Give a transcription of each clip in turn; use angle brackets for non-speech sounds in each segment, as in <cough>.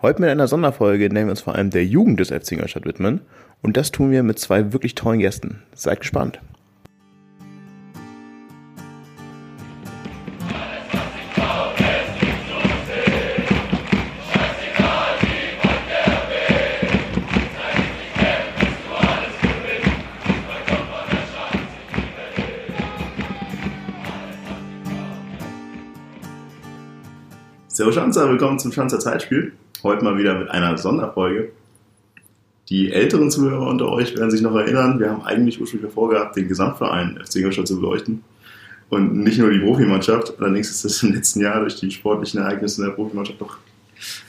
Heute mit einer Sonderfolge, in der wir uns vor allem der Jugend des FC Ingolstadt widmen. Und das tun wir mit zwei wirklich tollen Gästen. Seid gespannt. Servus Schanzer, willkommen zum Schanzer Zeitspiel. Heute mal wieder mit einer Sonderfolge. Die älteren Zuhörer unter euch werden sich noch erinnern, wir haben eigentlich ursprünglich vorgehabt, den Gesamtverein FC Ingolstadt zu beleuchten und nicht nur die Profimannschaft. Allerdings ist das im letzten Jahr durch die sportlichen Ereignisse in der Profimannschaft doch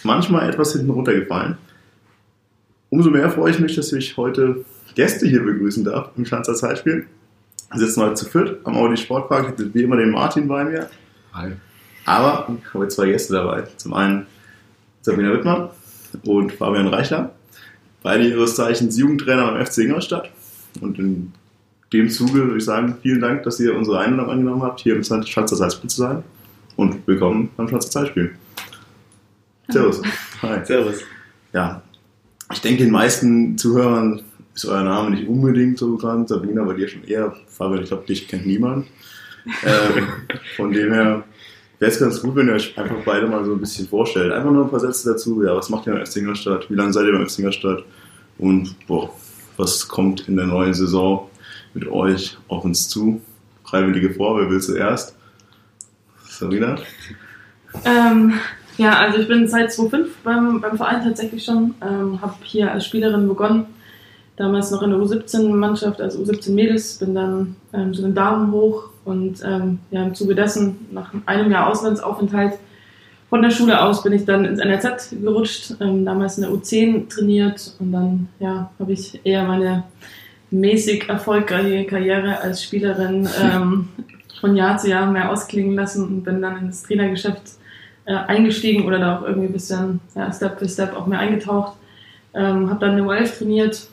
manchmal etwas hinten runtergefallen. Umso mehr freue ich mich, dass ich heute Gäste hier begrüßen darf im Schanzer Zeitspiel. Wir sitzen heute zu viert am Audi Sportpark. Ich habe wie immer den Martin bei mir. Hi. Aber ich habe zwei Gäste dabei. Zum einen Sabina Wittmann und Fabian Reichler. Beide ihres Zeichens Jugendtrainer beim FC Ingolstadt. Und in dem Zuge würde ich sagen, vielen Dank, dass ihr unsere Einladung angenommen habt, hier im Schatzer Zeitspiel zu sein. Und willkommen beim Schatzer Zeitspiel. Servus. <laughs> Hi. Servus. Ja, ich denke, den meisten Zuhörern ist euer Name nicht unbedingt so bekannt. Sabina bei dir schon eher. Fabian, ich glaube, dich kennt niemand. <laughs> ähm, von dem her wäre es ganz gut, wenn ihr euch einfach beide mal so ein bisschen vorstellt. Einfach nur ein paar Sätze dazu. Ja, was macht ihr beim FC Ingolstadt? Wie lange seid ihr beim FC Ingolstadt? Und boah, was kommt in der neuen Saison mit euch auf uns zu? Freiwillige vor, wer will zuerst? Sabina? Ähm, ja, also ich bin seit 2005 beim, beim Verein tatsächlich schon. Ähm, habe hier als Spielerin begonnen. Damals noch in der U17-Mannschaft, also U17 Mädels. Bin dann ähm, zu den Damen hoch und ähm, ja, im Zuge dessen, nach einem Jahr Auslandsaufenthalt von der Schule aus, bin ich dann ins NRZ gerutscht, ähm, damals in der U10 trainiert und dann ja, habe ich eher meine mäßig erfolgreiche Karriere als Spielerin ähm, <laughs> von Jahr zu Jahr mehr ausklingen lassen und bin dann ins Trainergeschäft äh, eingestiegen oder da auch irgendwie ein bisschen ja, Step by Step auch mehr eingetaucht. Ähm, habe dann eine U11 trainiert,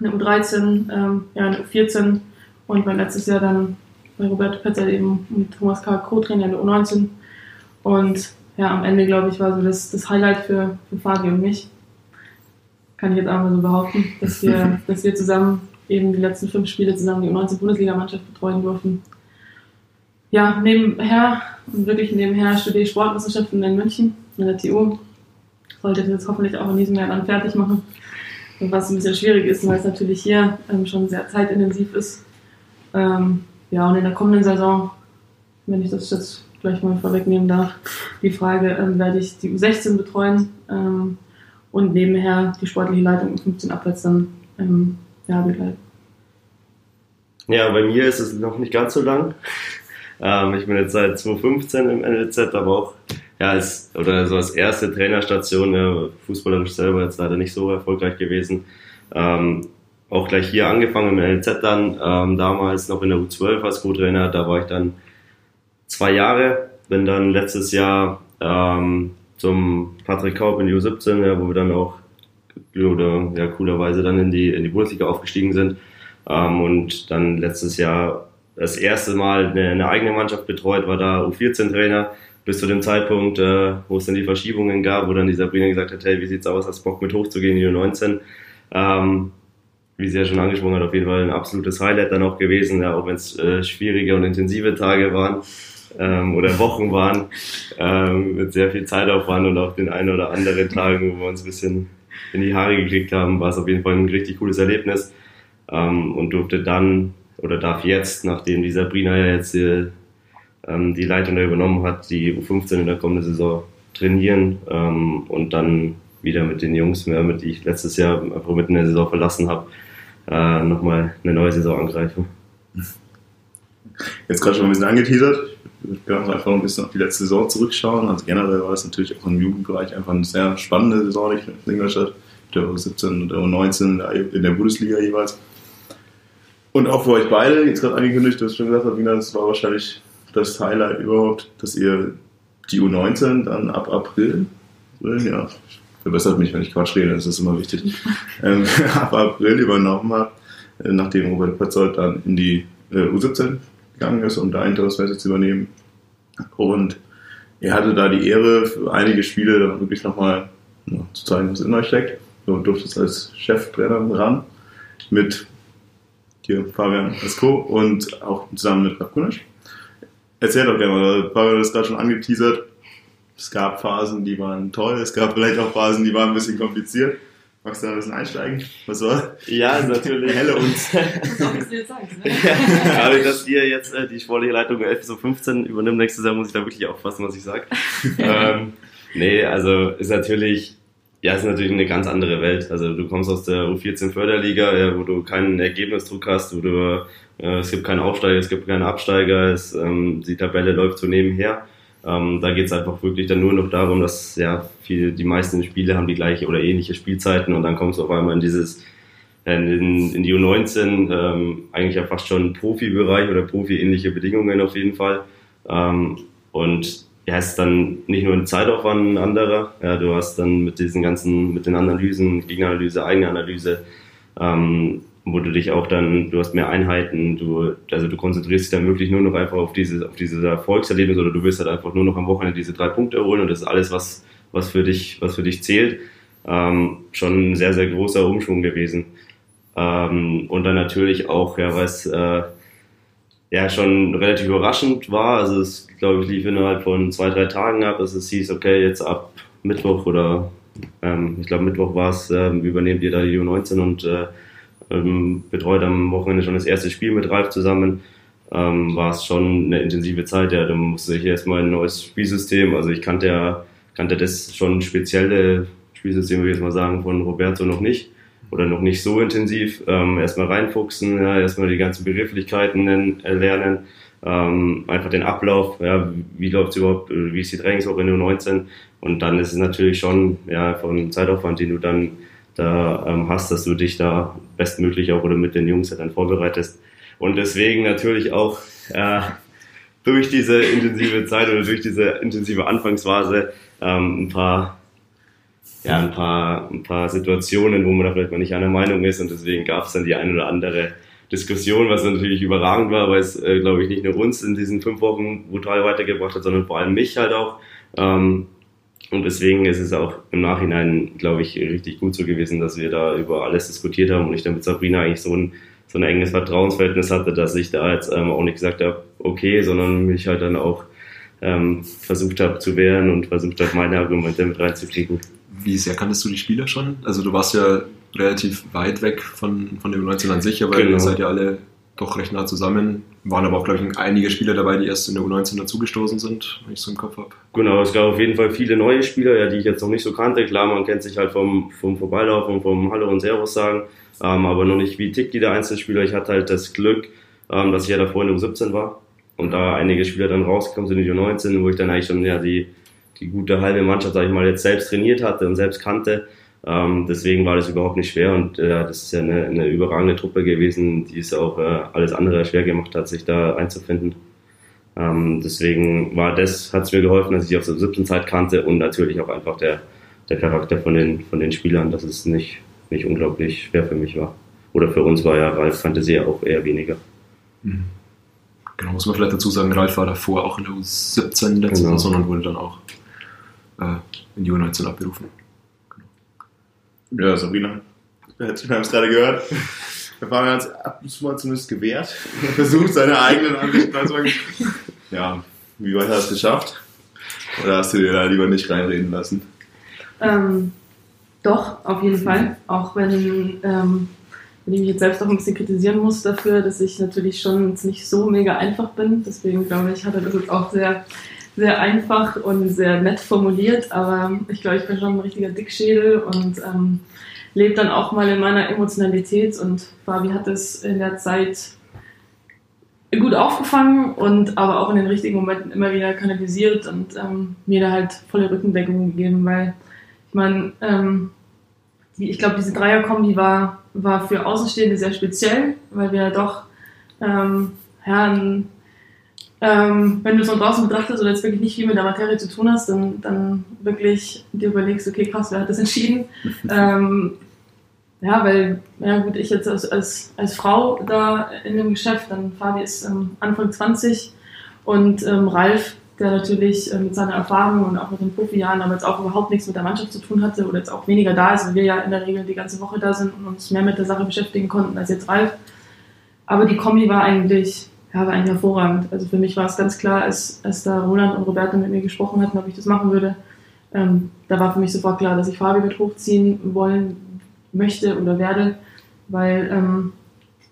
eine U13, ähm, ja, eine U14 und mein letztes Jahr dann bei Roberto Petzer eben mit Thomas K. Co-Trainer in der U19. Und ja, am Ende, glaube ich, war so das, das Highlight für, für Fabi und mich. Kann ich jetzt auch mal so behaupten, dass wir, <laughs> dass wir zusammen eben die letzten fünf Spiele zusammen die U19-Bundesliga-Mannschaft betreuen durften. Ja, nebenher und wirklich nebenher studiere ich Sportwissenschaften in München, in der TU. Sollte das jetzt hoffentlich auch in diesem Jahr dann fertig machen. Was ein bisschen schwierig ist, weil es natürlich hier ähm, schon sehr zeitintensiv ist. Ähm, ja, und in der kommenden Saison, wenn ich das jetzt gleich mal vorwegnehmen darf, die Frage, ähm, werde ich die U16 betreuen ähm, und nebenher die sportliche Leitung um 15 abwärts dann ja, begleiten. Ja, bei mir ist es noch nicht ganz so lang. Ähm, ich bin jetzt seit 2015 im NLZ, aber auch ja, als, oder so als erste Trainerstation, ja, fußballerisch selber jetzt leider nicht so erfolgreich gewesen. Ähm, auch gleich hier angefangen im LZ dann, ähm, damals noch in der U12 als Co-Trainer, da war ich dann zwei Jahre, bin dann letztes Jahr ähm, zum Patrick Kaup in die U17, ja, wo wir dann auch oder ja, coolerweise dann in die, in die Bundesliga aufgestiegen sind. Ähm, und dann letztes Jahr das erste Mal eine, eine eigene Mannschaft betreut, war da U14-Trainer bis zu dem Zeitpunkt, äh, wo es dann die Verschiebungen gab, wo dann die Sabrina gesagt hat, hey, wie sieht's aus, hast Bock mit hochzugehen in die U19? Ähm, wie sie ja schon angesprochen hat, auf jeden Fall ein absolutes Highlight dann auch gewesen, ja, auch wenn es äh, schwierige und intensive Tage waren ähm, oder Wochen waren, ähm, mit sehr viel Zeitaufwand und auch den einen oder anderen Tagen, wo wir uns ein bisschen in die Haare gekriegt haben, war es auf jeden Fall ein richtig cooles Erlebnis ähm, und durfte dann oder darf jetzt, nachdem die Sabrina ja jetzt die, ähm, die Leitung da übernommen hat, die U15 in der kommenden Saison trainieren ähm, und dann wieder mit den Jungs, mit die ich letztes Jahr einfach mitten in der Saison verlassen habe, äh, nochmal eine neue Saison angreifen. Jetzt gerade schon ein bisschen angeteasert. Ich würde einfach ein bisschen auf die letzte Saison zurückschauen. Also generell war es natürlich auch im Jugendbereich einfach eine sehr spannende Saison in Ingolstadt. der U17 und der U19 in der Bundesliga jeweils. Und auch für euch beide, jetzt gerade angekündigt, du hast schon gesagt, Wiener, das war wahrscheinlich das Highlight überhaupt, dass ihr die U19 dann ab April, ja, verbessert mich, wenn ich Quatsch rede, das ist immer wichtig, <laughs> ähm, <laughs> ab April übernommen habt, äh, nachdem Robert Petzold dann in die äh, U17 gegangen ist, um da Interimsmäßig zu übernehmen. Und er hatte da die Ehre, für einige Spiele dann wirklich nochmal ja, zu zeigen, was in euch steckt. Du durftest als Cheftrainer ran mit hier Fabian Esco und auch zusammen mit Ralf Kunisch. Erzähl doch gerne mal, Fabian hat es gerade schon angeteasert. Es gab Phasen, die waren toll, es gab vielleicht auch Phasen, die waren ein bisschen kompliziert. Magst du da ein bisschen einsteigen? Was war? Ja, natürlich. Helle uns. <laughs> Dadurch, dass ihr jetzt äh, die sportliche Leitung 11 bis 15 übernimmt, nächstes Jahr muss ich da wirklich aufpassen, was ich sage. <laughs> ähm, nee, also ist natürlich, ja, ist natürlich eine ganz andere Welt. Also du kommst aus der U14 Förderliga, ja, wo du keinen Ergebnisdruck hast, wo du, äh, es gibt keinen Aufsteiger, es gibt keinen Absteiger, es, ähm, die Tabelle läuft so nebenher. Ähm, da geht es einfach wirklich dann nur noch darum, dass ja viel, die meisten Spiele haben die gleiche oder ähnliche Spielzeiten und dann kommst du auf einmal in dieses in, in die U19 ähm, eigentlich ja fast schon Profibereich oder Profi-ähnliche Bedingungen auf jeden Fall. Ähm, und ja, ist dann nicht nur ein Zeitaufwand ein anderer, ja, du hast dann mit diesen ganzen, mit den Analysen, Gegenanalyse, Eigenanalyse, ähm, wo du dich auch dann, du hast mehr Einheiten, du, also du konzentrierst dich dann wirklich nur noch einfach auf diese, auf diese Erfolgserlebnis oder du willst halt einfach nur noch am Wochenende diese drei Punkte holen und das ist alles, was, was für dich, was für dich zählt. Ähm, schon ein sehr, sehr großer Umschwung gewesen. Ähm, und dann natürlich auch, ja, was äh, ja schon relativ überraschend war. Also es, glaube ich, lief innerhalb von zwei, drei Tagen ab, dass es hieß, okay, jetzt ab Mittwoch oder ähm, ich glaube Mittwoch war es, ähm, übernehmt ihr da die U19 und äh, ähm, betreut am Wochenende schon das erste Spiel mit Ralf zusammen. Ähm, war es schon eine intensive Zeit. Ja, da musste ich erstmal ein neues Spielsystem. Also ich kannte ja, kannte das schon spezielle Spielsystem, würde ich jetzt mal sagen, von Roberto noch nicht oder noch nicht so intensiv. Ähm, erstmal reinfuchsen, ja, erstmal die ganzen Begrifflichkeiten äh, lernen, ähm, einfach den Ablauf, ja, wie läuft es überhaupt, äh, wie ist die Trainingswoche in der 19 und dann ist es natürlich schon ja, von Zeitaufwand, den du dann da ähm, hast, dass du dich da bestmöglich auch oder mit den Jungs dann vorbereitest und deswegen natürlich auch äh, durch diese intensive Zeit oder durch diese intensive Anfangsphase ähm, ein paar ja, ein paar, ein paar Situationen, wo man da vielleicht mal nicht einer Meinung ist und deswegen gab es dann die ein oder andere Diskussion, was natürlich überragend war, weil es, äh, glaube ich, nicht nur uns in diesen fünf Wochen brutal weitergebracht hat, sondern vor allem mich halt auch. Ähm, und deswegen ist es auch im Nachhinein, glaube ich, richtig gut so gewesen, dass wir da über alles diskutiert haben und ich dann mit Sabrina eigentlich so ein, so ein enges Vertrauensverhältnis hatte, dass ich da jetzt ähm, auch nicht gesagt habe, okay, sondern mich halt dann auch ähm, versucht habe zu wehren und versucht habe, meine Argumente mit reinzukriegen wie sehr kanntest du die Spieler schon? Also du warst ja relativ weit weg von, von dem 19 an sich, aber genau. ihr seid ja alle doch recht nah zusammen. Waren aber auch, glaube ich, einige Spieler dabei, die erst in der U19 dazugestoßen sind, wenn ich so im Kopf habe. Genau, es gab auf jeden Fall viele neue Spieler, ja, die ich jetzt noch nicht so kannte. Klar, man kennt sich halt vom, vom Vorbeilaufen und vom Hallo und Servus sagen, ähm, aber noch nicht wie tickt jeder Einzelspieler. Ich hatte halt das Glück, ähm, dass ich ja davor in der U17 war und da einige Spieler dann rausgekommen sind in die U19, wo ich dann eigentlich schon ja die die gute halbe Mannschaft, sag ich mal, jetzt selbst trainiert hatte und selbst kannte. Ähm, deswegen war das überhaupt nicht schwer und äh, das ist ja eine, eine überragende Truppe gewesen, die es auch äh, alles andere schwer gemacht hat, sich da einzufinden. Ähm, deswegen war das, hat es mir geholfen, dass ich aus der siebten Zeit kannte und natürlich auch einfach der, der Charakter von den, von den Spielern, dass es nicht, nicht unglaublich schwer für mich war. Oder für uns war ja Ralf kannte sie ja auch eher weniger. Mhm. Genau, muss man vielleicht dazu sagen, Ralf war davor auch in der U17 letzte genau. Saison und wurde dann auch in die U19 abberufen. Genau. Ja, Sabrina, wir haben es gerade gehört. Der Fabian hat es ab und zu mal zumindest gewehrt. versucht, seine eigenen Ansichten anzusagen. Ja, wie weit hast du es geschafft? Oder hast du dir da lieber nicht reinreden lassen? Ähm, doch, auf jeden Fall. Auch wenn, ähm, wenn ich mich jetzt selbst auch ein bisschen kritisieren muss dafür, dass ich natürlich schon nicht so mega einfach bin. Deswegen glaube ich, hat er das jetzt auch sehr sehr einfach und sehr nett formuliert, aber ich glaube, ich bin schon ein richtiger Dickschädel und ähm, lebe dann auch mal in meiner Emotionalität und Fabi hat es in der Zeit gut aufgefangen und aber auch in den richtigen Momenten immer wieder kanalisiert und ähm, mir da halt volle Rückendeckung gegeben, weil ich meine, ähm, ich glaube, diese Dreierkombi war, war für Außenstehende sehr speziell, weil wir ja doch, ähm, ja, ähm, wenn du es von draußen betrachtest oder jetzt wirklich nicht viel mit der Materie zu tun hast, dann, dann wirklich dir überlegst, okay, krass, wer hat das entschieden? <laughs> ähm, ja, weil, ja gut, ich jetzt als, als, als Frau da in dem Geschäft, dann Fabi ist ähm, Anfang 20 und ähm, Ralf, der natürlich äh, mit seiner Erfahrung und auch mit den Profijahren, aber jetzt auch überhaupt nichts mit der Mannschaft zu tun hatte oder jetzt auch weniger da ist, weil wir ja in der Regel die ganze Woche da sind und uns mehr mit der Sache beschäftigen konnten als jetzt Ralf. Aber die Kombi war eigentlich, ja, war eigentlich hervorragend. Also für mich war es ganz klar, als, als da Roland und Roberto mit mir gesprochen hatten, ob ich das machen würde, ähm, da war für mich sofort klar, dass ich Fabi mit hochziehen wollen möchte oder werde, weil ähm,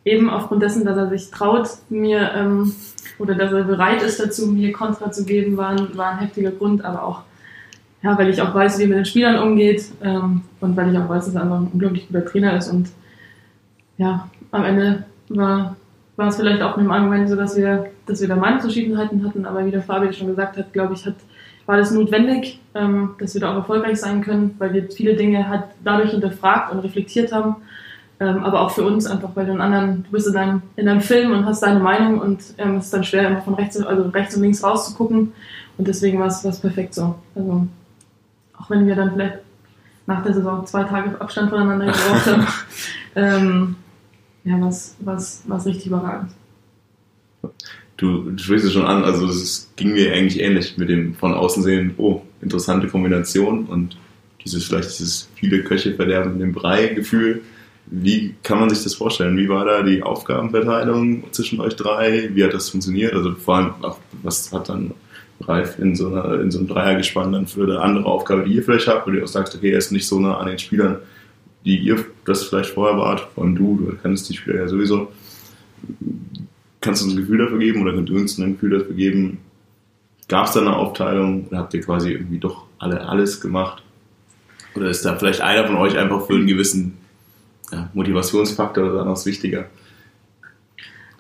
eben aufgrund dessen, dass er sich traut, mir ähm, oder dass er bereit ist dazu, mir Kontra zu geben, war ein, war ein heftiger Grund, aber auch, ja, weil ich auch weiß, wie er mit den Spielern umgeht ähm, und weil ich auch weiß, dass er einfach ein unglaublich guter Trainer ist und ja, am Ende war, war es vielleicht auch mit dem Argument so, dass wir, dass wir da Meinungsverschiedenheiten hatten, aber wie der Fabian schon gesagt hat, glaube ich, hat war das notwendig, ähm, dass wir da auch erfolgreich sein können, weil wir viele Dinge halt dadurch hinterfragt und reflektiert haben. Ähm, aber auch für uns einfach, weil du einen anderen, du bist in deinem, in deinem Film und hast deine Meinung und ähm, es ist dann schwer, immer von rechts, also rechts und links rauszugucken. Und deswegen war es, war es perfekt so. Also, auch wenn wir dann vielleicht nach der Saison zwei Tage Abstand voneinander gebraucht haben, <laughs> ähm, ja, was, was, was richtig überragend du, du sprichst es schon an, also es ging mir eigentlich ähnlich mit dem von außen sehen, oh, interessante Kombination und dieses vielleicht dieses viele Köche verderben dem Brei-Gefühl. Wie kann man sich das vorstellen? Wie war da die Aufgabenverteilung zwischen euch drei? Wie hat das funktioniert? Also vor allem, was hat dann Ralf in so, einer, in so einem Dreiergespann dann für eine andere Aufgabe, die ihr vielleicht habt, wo du auch sagst, okay, er ist nicht so nah an den Spielern, die ihr das vielleicht vorher wart, vor allem du, du kennst die Spieler ja sowieso. Kannst du uns ein Gefühl dafür geben oder könnt ihr uns ein Gefühl dafür geben? Gab es da eine Aufteilung oder habt ihr quasi irgendwie doch alle alles gemacht? Oder ist da vielleicht einer von euch einfach für einen gewissen ja, Motivationsfaktor oder noch wichtiger?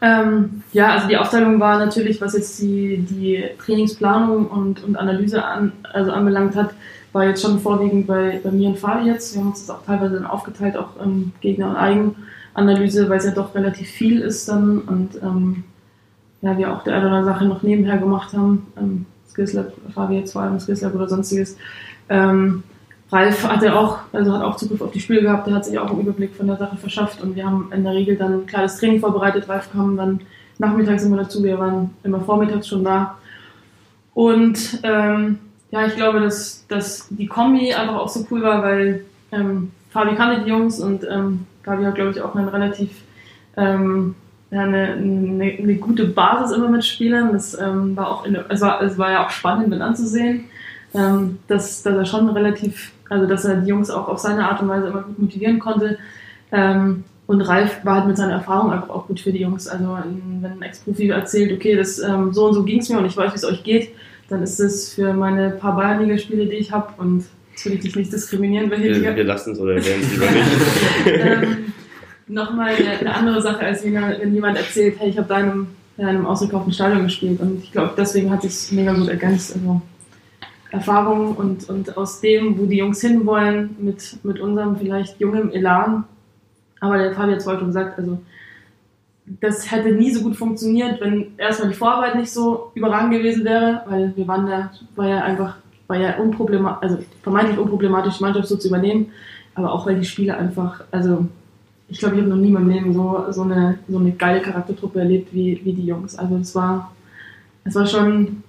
Ähm, ja, also die Aufteilung war natürlich, was jetzt die, die Trainingsplanung und, und Analyse an, also anbelangt hat, war jetzt schon vorwiegend bei, bei mir und Fabi jetzt. Wir haben uns das auch teilweise dann aufgeteilt, auch ähm, Gegner und Eigen. Analyse, weil es ja doch relativ viel ist dann und ähm, ja, wir auch der eine oder andere Sache noch nebenher gemacht haben. Ähm, Skillslab, Fabi jetzt vor allem Skillslab oder sonstiges. Ähm, Ralf hat ja auch, also hat auch Zugriff auf die Spiele gehabt, der hat sich auch einen Überblick von der Sache verschafft und wir haben in der Regel dann ein kleines Training vorbereitet. Ralf kam dann nachmittags immer dazu, wir waren immer vormittags schon da. Und ähm, ja, ich glaube, dass, dass die Kombi einfach auch so cool war, weil ähm, Fabi kannte die Jungs und ähm, Gabi hat, glaube ich, auch einen relativ ähm, ja, eine, eine, eine, gute Basis immer mit Spielern. Das ähm, war auch in, es, war, es war ja auch spannend mit anzusehen, ähm, dass, dass er schon relativ, also dass er die Jungs auch auf seine Art und Weise immer gut motivieren konnte. Ähm, und Ralf war halt mit seiner Erfahrung einfach auch gut für die Jungs. Also wenn ein Ex-Profi erzählt, okay, das, ähm, so und so ging es mir und ich weiß, wie es euch geht, dann ist es für meine paar Bayernligaspiele, die ich habe und Jetzt will ich dich nicht diskriminieren. Weil wir, wir lassen es oder werden es lieber nicht. <laughs> ähm, Nochmal eine, eine, andere Sache, als wenn, jemand erzählt, hey, ich habe da in einem, in einem ausgekauften Stadion gespielt. Und ich glaube, deswegen hat es mega gut ergänzt. Also Erfahrung und, und aus dem, wo die Jungs hinwollen, mit, mit unserem vielleicht jungen Elan. Aber der Fabi hat es vorhin schon gesagt, also das hätte nie so gut funktioniert, wenn erstmal die Vorarbeit nicht so überragend gewesen wäre, weil wir waren da, war ja einfach war ja unproblematisch, also vermeintlich unproblematisch, die Mannschaft so zu übernehmen, aber auch weil die Spiele einfach, also ich glaube, ich habe noch nie in meinem Leben so, so, eine, so eine geile Charaktertruppe erlebt wie, wie die Jungs. Also es war, es war schon,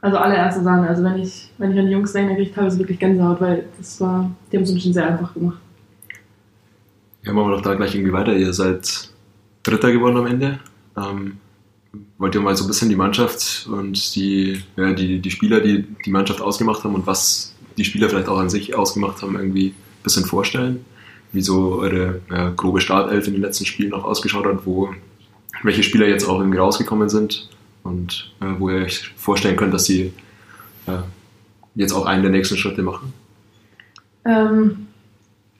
also allererste Sahne. Also wenn ich, wenn ich an die Jungs denke, dann kriege ich teilweise wirklich Gänsehaut, weil das war, die haben es ein bisschen sehr einfach gemacht. Ja, machen wir doch da gleich irgendwie weiter. Ihr seid Dritter geworden am Ende. Ähm, wollt ihr mal so ein bisschen die Mannschaft und die, ja, die, die Spieler, die die Mannschaft ausgemacht haben und was die Spieler vielleicht auch an sich ausgemacht haben, irgendwie ein bisschen vorstellen? Wie so eure ja, grobe Startelf in den letzten Spielen auch ausgeschaut hat, wo welche Spieler jetzt auch irgendwie rausgekommen sind und äh, wo ihr euch vorstellen könnt, dass sie äh, jetzt auch einen der nächsten Schritte machen? Ähm,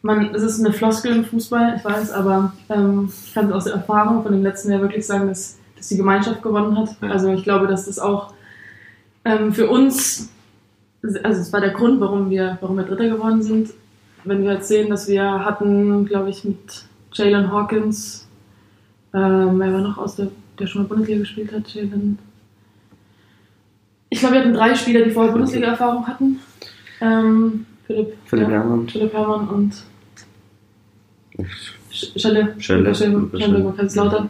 man, es ist eine Floskel im Fußball, ich weiß, aber ähm, ich kann aus der Erfahrung von dem letzten Jahr wirklich sagen, dass dass die Gemeinschaft gewonnen hat. Ja. Also ich glaube, dass das auch ähm, für uns, also es war der Grund, warum wir, warum wir Dritter geworden sind. wenn wir jetzt sehen, dass wir hatten, glaube ich, mit Jalen Hawkins, ähm, wer war noch aus der, der schon mal Bundesliga gespielt hat, Jalen. Ich glaube, wir hatten drei Spieler, die vorher Bundesliga-Erfahrung hatten. Ähm, Philipp, Philipp ja, Herrmann. Philipp Herrmann und Schelle, Schelle. Schelle, Schelle,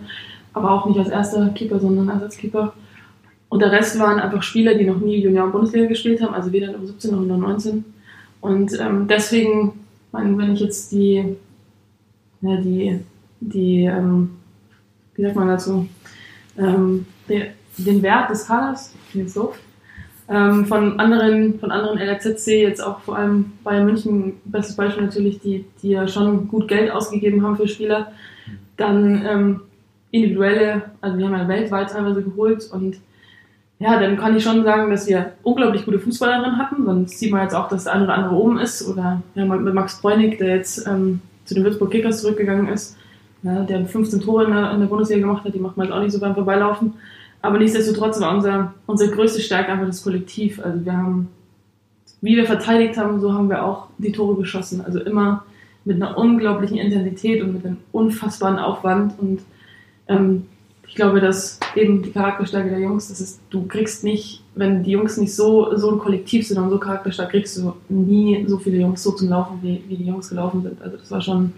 aber auch nicht als erster Keeper, sondern als Ersatzkeeper. Und der Rest waren einfach Spieler, die noch nie Junioren-Bundesliga gespielt haben, also weder in der U17 noch in der U19. Und ähm, deswegen, mein, wenn ich jetzt die, ja, die, die ähm, wie sagt man dazu, ähm, den, den Wert des Kaders, klingt jetzt doof, ähm, von anderen, von anderen LRZC, jetzt auch vor allem Bayern München, bestes Beispiel natürlich, die, die ja schon gut Geld ausgegeben haben für Spieler, dann ähm, individuelle, also wir haben ja weltweit teilweise geholt und ja, dann kann ich schon sagen, dass wir unglaublich gute Fußballerinnen hatten. Sonst sieht man jetzt auch, dass der eine oder andere oben ist. Oder ja, mit Max Bräunig, der jetzt ähm, zu den Würzburg Kickers zurückgegangen ist, ja, der 15 Tore in der, in der Bundesliga gemacht hat, die macht man jetzt auch nicht so beim Vorbeilaufen. Aber nichtsdestotrotz war unser, unsere größte Stärke einfach das Kollektiv. Also wir haben, wie wir verteidigt haben, so haben wir auch die Tore geschossen. Also immer mit einer unglaublichen Intensität und mit einem unfassbaren Aufwand. Und ähm, ich glaube, dass eben die Charakterstärke der Jungs, das ist, du kriegst nicht, wenn die Jungs nicht so, so ein Kollektiv sind und so charakterstark, kriegst du nie so viele Jungs so zum Laufen, wie, wie die Jungs gelaufen sind. Also das war schon,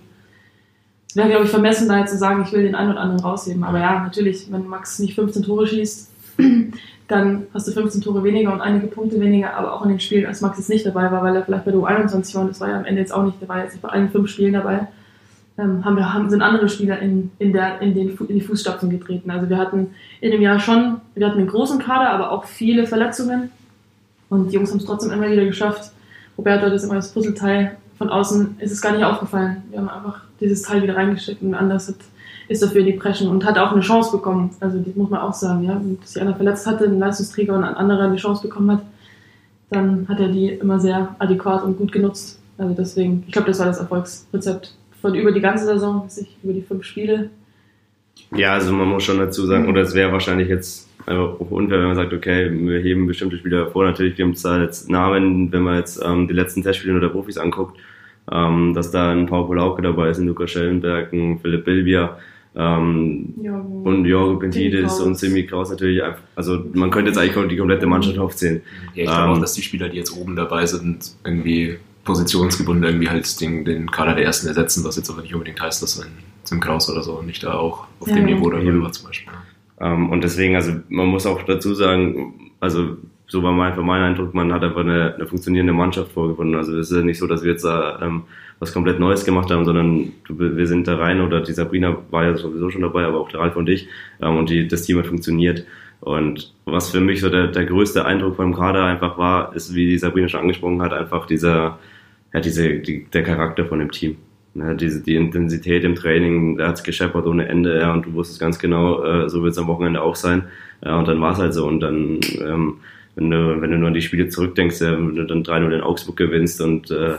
wäre, glaube ich, vermessen, da jetzt zu sagen, ich will den einen oder anderen rausheben. Aber ja, natürlich, wenn Max nicht 15 Tore schießt, <clears throat> dann hast du 15 Tore weniger und einige Punkte weniger, aber auch in den Spielen, als Max jetzt nicht dabei war, weil er vielleicht bei der U21 war und das war ja am Ende jetzt auch nicht, war jetzt nicht bei allen fünf Spielen dabei, ähm, haben wir, haben, sind andere Spieler in, in, der, in, den, in die Fußstapfen getreten. Also wir hatten in dem Jahr schon, wir hatten einen großen Kader, aber auch viele Verletzungen und die Jungs haben es trotzdem immer wieder geschafft. Roberto, das ist immer das Puzzleteil. Von außen ist es gar nicht aufgefallen. Wir haben einfach dieses Teil wieder reingesteckt und anders hat, ist dafür in die Preschen und hat auch eine Chance bekommen. Also das muss man auch sagen, ja. Wenn sich einer verletzt hatte, ein Leistungsträger und ein anderer eine Chance bekommen hat, dann hat er die immer sehr adäquat und gut genutzt. Also deswegen, ich glaube, das war das Erfolgsrezept von über die ganze Saison, bis ich über die fünf Spiele. Ja, also man muss schon dazu sagen, oder es wäre wahrscheinlich jetzt einfach unfair, wenn man sagt, okay, wir heben bestimmte Spieler hervor. Natürlich gibt es da jetzt Namen, wenn man jetzt ähm, die letzten Testspiele der Profis anguckt, ähm, dass da ein Paul Polauke dabei ist, ein Lukas Schellenberg, ein Philipp Bilbia ähm, Ja, und Jorgo Pentidis und Simi Kraus natürlich. einfach- Also man könnte jetzt eigentlich die komplette Mannschaft aufzählen. Ja, ich glaube Ähm, auch, dass die Spieler, die jetzt oben dabei sind, irgendwie positionsgebunden irgendwie halt den, den Kader der Ersten ersetzen, was jetzt aber nicht unbedingt heißt, dass ein Tim Kraus oder so nicht da auch auf Ja, dem. Niveau dabei war zum Beispiel. Ähm, und deswegen, also man muss auch dazu sagen, also so war mein, mein Eindruck, man hat einfach eine, eine funktionierende Mannschaft vorgefunden. Also es ist ja nicht so, dass wir jetzt da ähm, was komplett Neues gemacht haben, sondern wir sind da rein oder die Sabrina war ja sowieso schon dabei, aber auch der Ralf und ich ähm, und die, das Team hat funktioniert. Und was für mich so der, der größte Eindruck vom Kader einfach war, ist, wie die Sabrina schon angesprochen hat, einfach dieser, ja, diese, die, der Charakter von dem Team. Ja, diese, die Intensität im Training, da hat's gescheppert ohne Ende, ja, und du wusstest ganz genau, äh, so wird's am Wochenende auch sein. Ja, und dann war's halt so. Und dann, ähm, wenn du, wenn du nur an die Spiele zurückdenkst, ja, wenn du dann 3-0 in Augsburg gewinnst und, äh,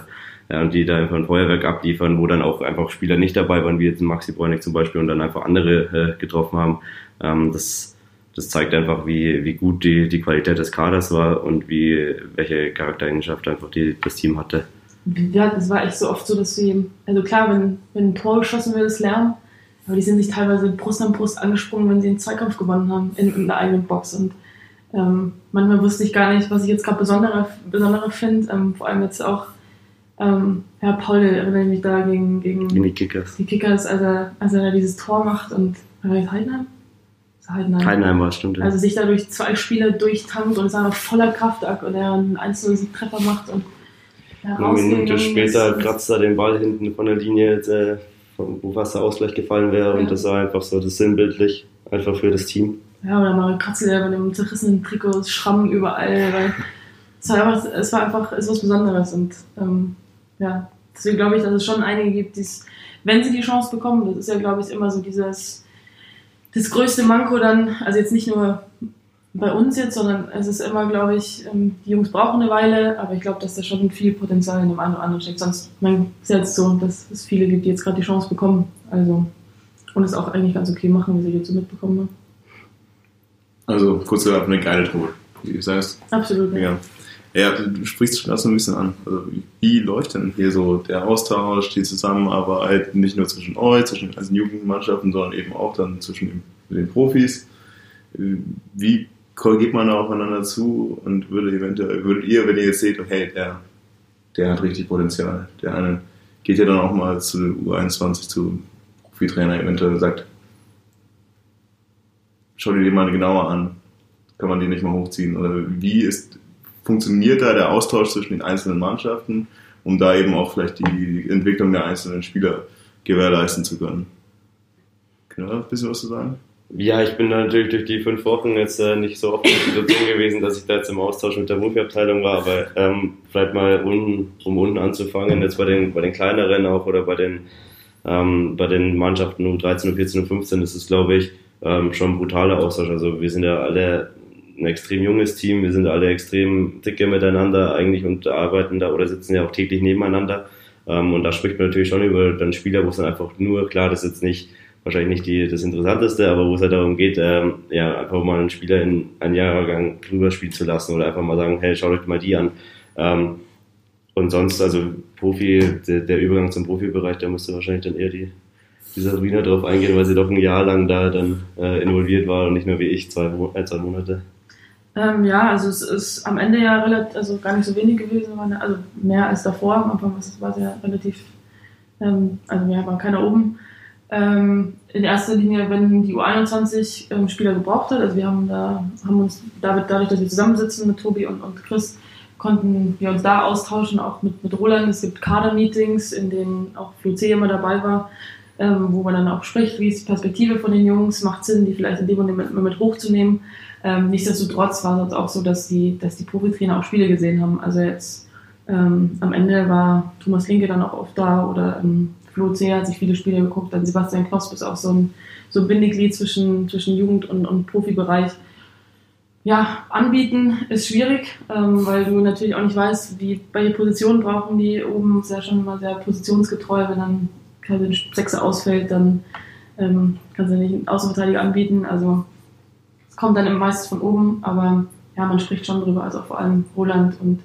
ja, und die da einfach ein Feuerwerk abliefern, wo dann auch einfach Spieler nicht dabei waren, wie jetzt Maxi Bräunig zum Beispiel, und dann einfach andere äh, getroffen haben. Ähm, das, das zeigt einfach, wie, wie gut die, die Qualität des Kaders war und wie, welche Charaktereigenschaft einfach die, das Team hatte. Ja, das war echt so oft so, dass sie, also klar, wenn, wenn ein Tor geschossen wird, ist Lärm, aber die sind sich teilweise Brust an Brust angesprungen, wenn sie einen Zweikampf gewonnen haben in, in der eigenen Box. Und ähm, manchmal wusste ich gar nicht, was ich jetzt gerade besonderer, besonderer finde. Ähm, vor allem jetzt auch, ähm, ja, Paul erinnere ich mich da gegen, gegen die Kickers. die Kickers, als er, als er da dieses Tor macht und war das Heidenheim? Das war Heidenheim. Heidenheim war es, stimmt. Ja. Also sich dadurch zwei Spieler durchtankt und ist einfach voller Kraftakt und er einen 1 Treffer macht und Eine Minute später kratzt er den Ball hinten von der Linie, äh, wo fast der Ausgleich gefallen wäre. Ja. Und das war einfach so das sinnbildlich, einfach für das Team. Ja, oder Mario Kratzel, der mit dem zerrissenen Trikot, Schrammen überall. Weil es, war einfach, es war einfach ist was Besonderes. Und ähm, ja, deswegen glaube ich, dass es schon einige gibt, die es, wenn sie die Chance bekommen, das ist ja, glaube ich, immer so dieses, das größte Manko dann, also jetzt nicht nur bei uns jetzt, sondern es ist immer, glaube ich, ähm, die Jungs brauchen eine Weile, aber ich glaube, dass da schon viel Potenzial in dem einen oder anderen steckt. Sonst, ja jetzt so, dass es viele gibt, die jetzt gerade die Chance bekommen. Also, und es auch eigentlich ganz okay machen, wie sie jetzt so mitbekommen haben. Also kurz gesagt, eine geile Truppe. Wie du sagst. Absolut. Ja. Ja. Du sprichst schon das ein bisschen an. Also wie läuft denn hier so der Austausch, die Zusammenarbeit, nicht nur zwischen euch, zwischen den ganzen Jugendmannschaften, sondern eben auch dann zwischen den Profis? Wie geht man da aufeinander zu und würde eventuell, würdet ihr, wenn ihr jetzt seht, okay, der, der hat richtig Potenzial, der eine geht ja dann auch mal zu U21, zu Profitrainer eventuell und sagt, schau dir den mal genauer an, kann man den nicht mal hochziehen? Oder wie ist, funktioniert da der Austausch zwischen den einzelnen Mannschaften, um da eben auch vielleicht die Entwicklung der einzelnen Spieler gewährleisten zu können? Können wir da ein bisschen was zu sagen? Ja, ich bin natürlich durch die fünf Wochen jetzt äh, nicht so oft in der Situation gewesen, dass ich da jetzt im Austausch mit der Profi-Abteilung war, aber ähm, vielleicht mal un, um unten anzufangen, jetzt bei den, bei den kleineren auch oder bei den, ähm, bei den Mannschaften U13, U14, U15 ist es, glaube ich, ähm, schon brutaler Austausch. Also wir sind ja alle ein extrem junges Team, wir sind alle extrem dicke miteinander eigentlich und arbeiten da oder sitzen ja auch täglich nebeneinander. Ähm, und da spricht man natürlich schon über dann Spieler, wo es dann einfach nur, klar, das ist jetzt nicht wahrscheinlich nicht die, das Interessanteste, aber wo es halt darum geht, ähm, ja, einfach mal einen Spieler in einen Jahrgang drüber spielen zu lassen oder einfach mal sagen, hey, schaut euch mal die an. Ähm, und sonst, also Profi, der, der, Übergang zum Profibereich, da müsste wahrscheinlich dann eher die, die Sabrina drauf eingehen, weil sie doch ein Jahr lang da dann äh, involviert war und nicht nur wie ich, zwei, äh, zwei Monate. Ähm, ja, also es ist am Ende ja relativ, also gar nicht so wenig gewesen, also mehr als davor. Am Anfang war es ja relativ, ähm, also wir waren keiner oben ähm, in erster Linie, wenn die U21 ähm, Spieler gebraucht hat. Also wir haben da, haben uns David, dadurch, dass wir zusammensitzen mit Tobi und, und Chris, konnten wir uns da austauschen, auch mit, mit Roland. Es gibt Kader-Meetings, in denen auch C immer dabei war, ähm, wo man dann auch spricht, wie ist die Perspektive von den Jungs, macht Sinn, die vielleicht in dem Moment mit, mit hochzunehmen. Ähm, nichtsdestotrotz war es auch so, dass die, dass die Profitrainer auch Spiele gesehen haben. Also jetzt ähm, am Ende war Thomas Linke dann auch oft da oder ähm, Flo C. hat sich viele Spiele geguckt, dann Sebastian Knosp ist auch so ein, so ein Bindeglied zwischen, zwischen Jugend- und, und Profibereich. Ja, anbieten ist schwierig, ähm, weil du natürlich auch nicht weißt, wie welche Positionen brauchen die. Oben ist ja schon immer sehr positionsgetreu, wenn dann quasi ein Sechser ausfällt, dann ähm, kannst du nicht einen Außenverteidiger anbieten. Also es kommt dann meistens von oben, aber ja, man spricht schon drüber, also vor allem Roland und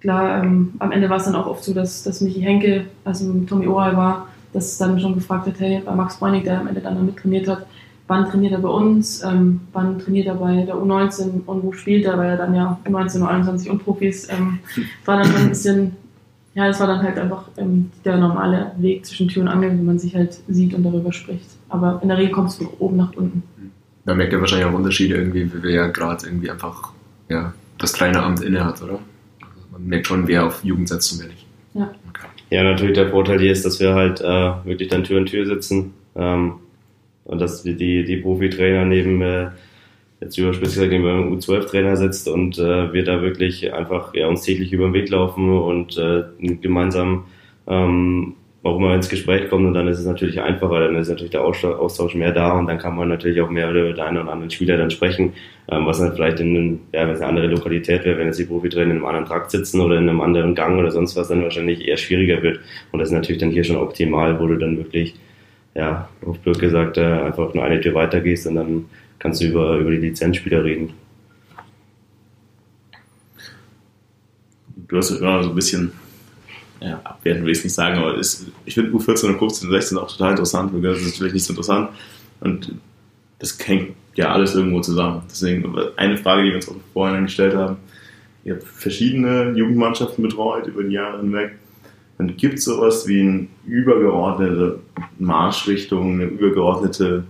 klar, ähm, am Ende war es dann auch oft so, dass, dass Michi Henke, also Tommy Oral war, dass es dann schon gefragt hat, hey, bei Max Bräunig, der am Ende dann mit trainiert hat, wann trainiert er bei uns, ähm, wann trainiert er bei der U19 und wo spielt er, weil er dann ja U19, U21 und Profis ähm, war dann schon ein bisschen, ja, es war dann halt einfach ähm, der normale Weg zwischen Tür und Angel, wie man sich halt sieht und darüber spricht. Aber in der Regel kommt es von oben nach unten. Da merkt ihr wahrscheinlich auch Unterschiede irgendwie, wie wir ja gerade irgendwie einfach ja, das Traineramt inne hat, oder? man merkt schon, wer auf Jugend setzt und wer nicht. Ja. Okay. Ja, natürlich der Vorteil hier ist, dass wir halt äh, wirklich dann Tür in Tür sitzen ähm, und dass die, die Profitrainer neben äh, jetzt überspitzt gesagt einem U12-Trainer sitzt und äh, wir da wirklich einfach ja, uns täglich über den Weg laufen und äh, gemeinsam ähm, auch immer ins Gespräch kommen und dann ist es natürlich einfacher, dann ist natürlich der Austausch mehr da und dann kann man natürlich auch mehr über den einen oder anderen Spieler dann sprechen, ähm, was dann vielleicht in, ja, wenn es eine andere Lokalität wäre, wenn jetzt die Profitrainer in einem anderen Trakt sitzen oder in einem anderen Gang oder sonst was, dann wahrscheinlich eher schwieriger wird und das ist natürlich dann hier schon optimal, wo du dann wirklich, ja, auf Glück gesagt, äh, einfach nur eine Tür weitergehst und dann kannst du über, über die Lizenzspieler reden. Du hast ja so ein bisschen ja, abwerten will ich es nicht sagen, aber ist, ich finde U14 und 15 und 16 auch total interessant. Das ist natürlich nicht so interessant. Und das hängt ja alles irgendwo zusammen. Deswegen eine Frage, die wir uns auch vorhin gestellt haben. Ihr habt verschiedene Jugendmannschaften betreut über die Jahre hinweg. Gibt es sowas wie eine übergeordnete Marschrichtung, eine übergeordnete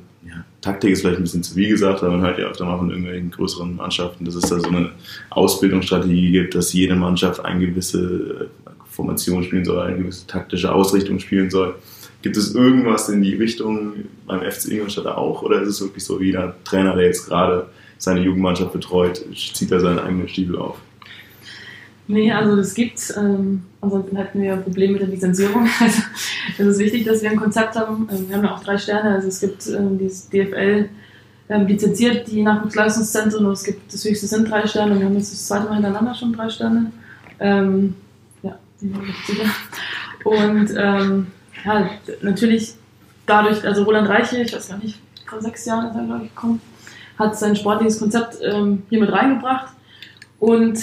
Taktik ist vielleicht ein bisschen zu wie gesagt, aber man hört ja öfter mal von irgendwelchen größeren Mannschaften, dass es da so eine Ausbildungsstrategie gibt, dass jede Mannschaft eine gewisse Formation spielen soll, eine gewisse taktische Ausrichtung spielen soll. Gibt es irgendwas in die Richtung beim FC Ingolstadt auch oder ist es wirklich so wie der Trainer, der jetzt gerade seine Jugendmannschaft betreut, zieht er seinen eigenen Stiefel auf? Nee, also das gibt's. Ähm, ansonsten hätten wir Probleme mit der Lizenzierung. <laughs> Also es ist wichtig, dass wir ein Konzept haben. Ähm, wir haben ja auch drei Sterne. Also es gibt ähm, dieses DFL ähm, lizenziert die Nachwuchsleistungszentren und es gibt das höchste sind drei Sterne und wir haben jetzt das zweite Mal hintereinander schon drei Sterne. Ähm, und ähm, ja, natürlich dadurch, also Roland Reiche, ich weiß gar nicht, vor sechs Jahren ist er, glaube ich, gekommen, hat sein sportliches Konzept ähm, hier mit reingebracht. Und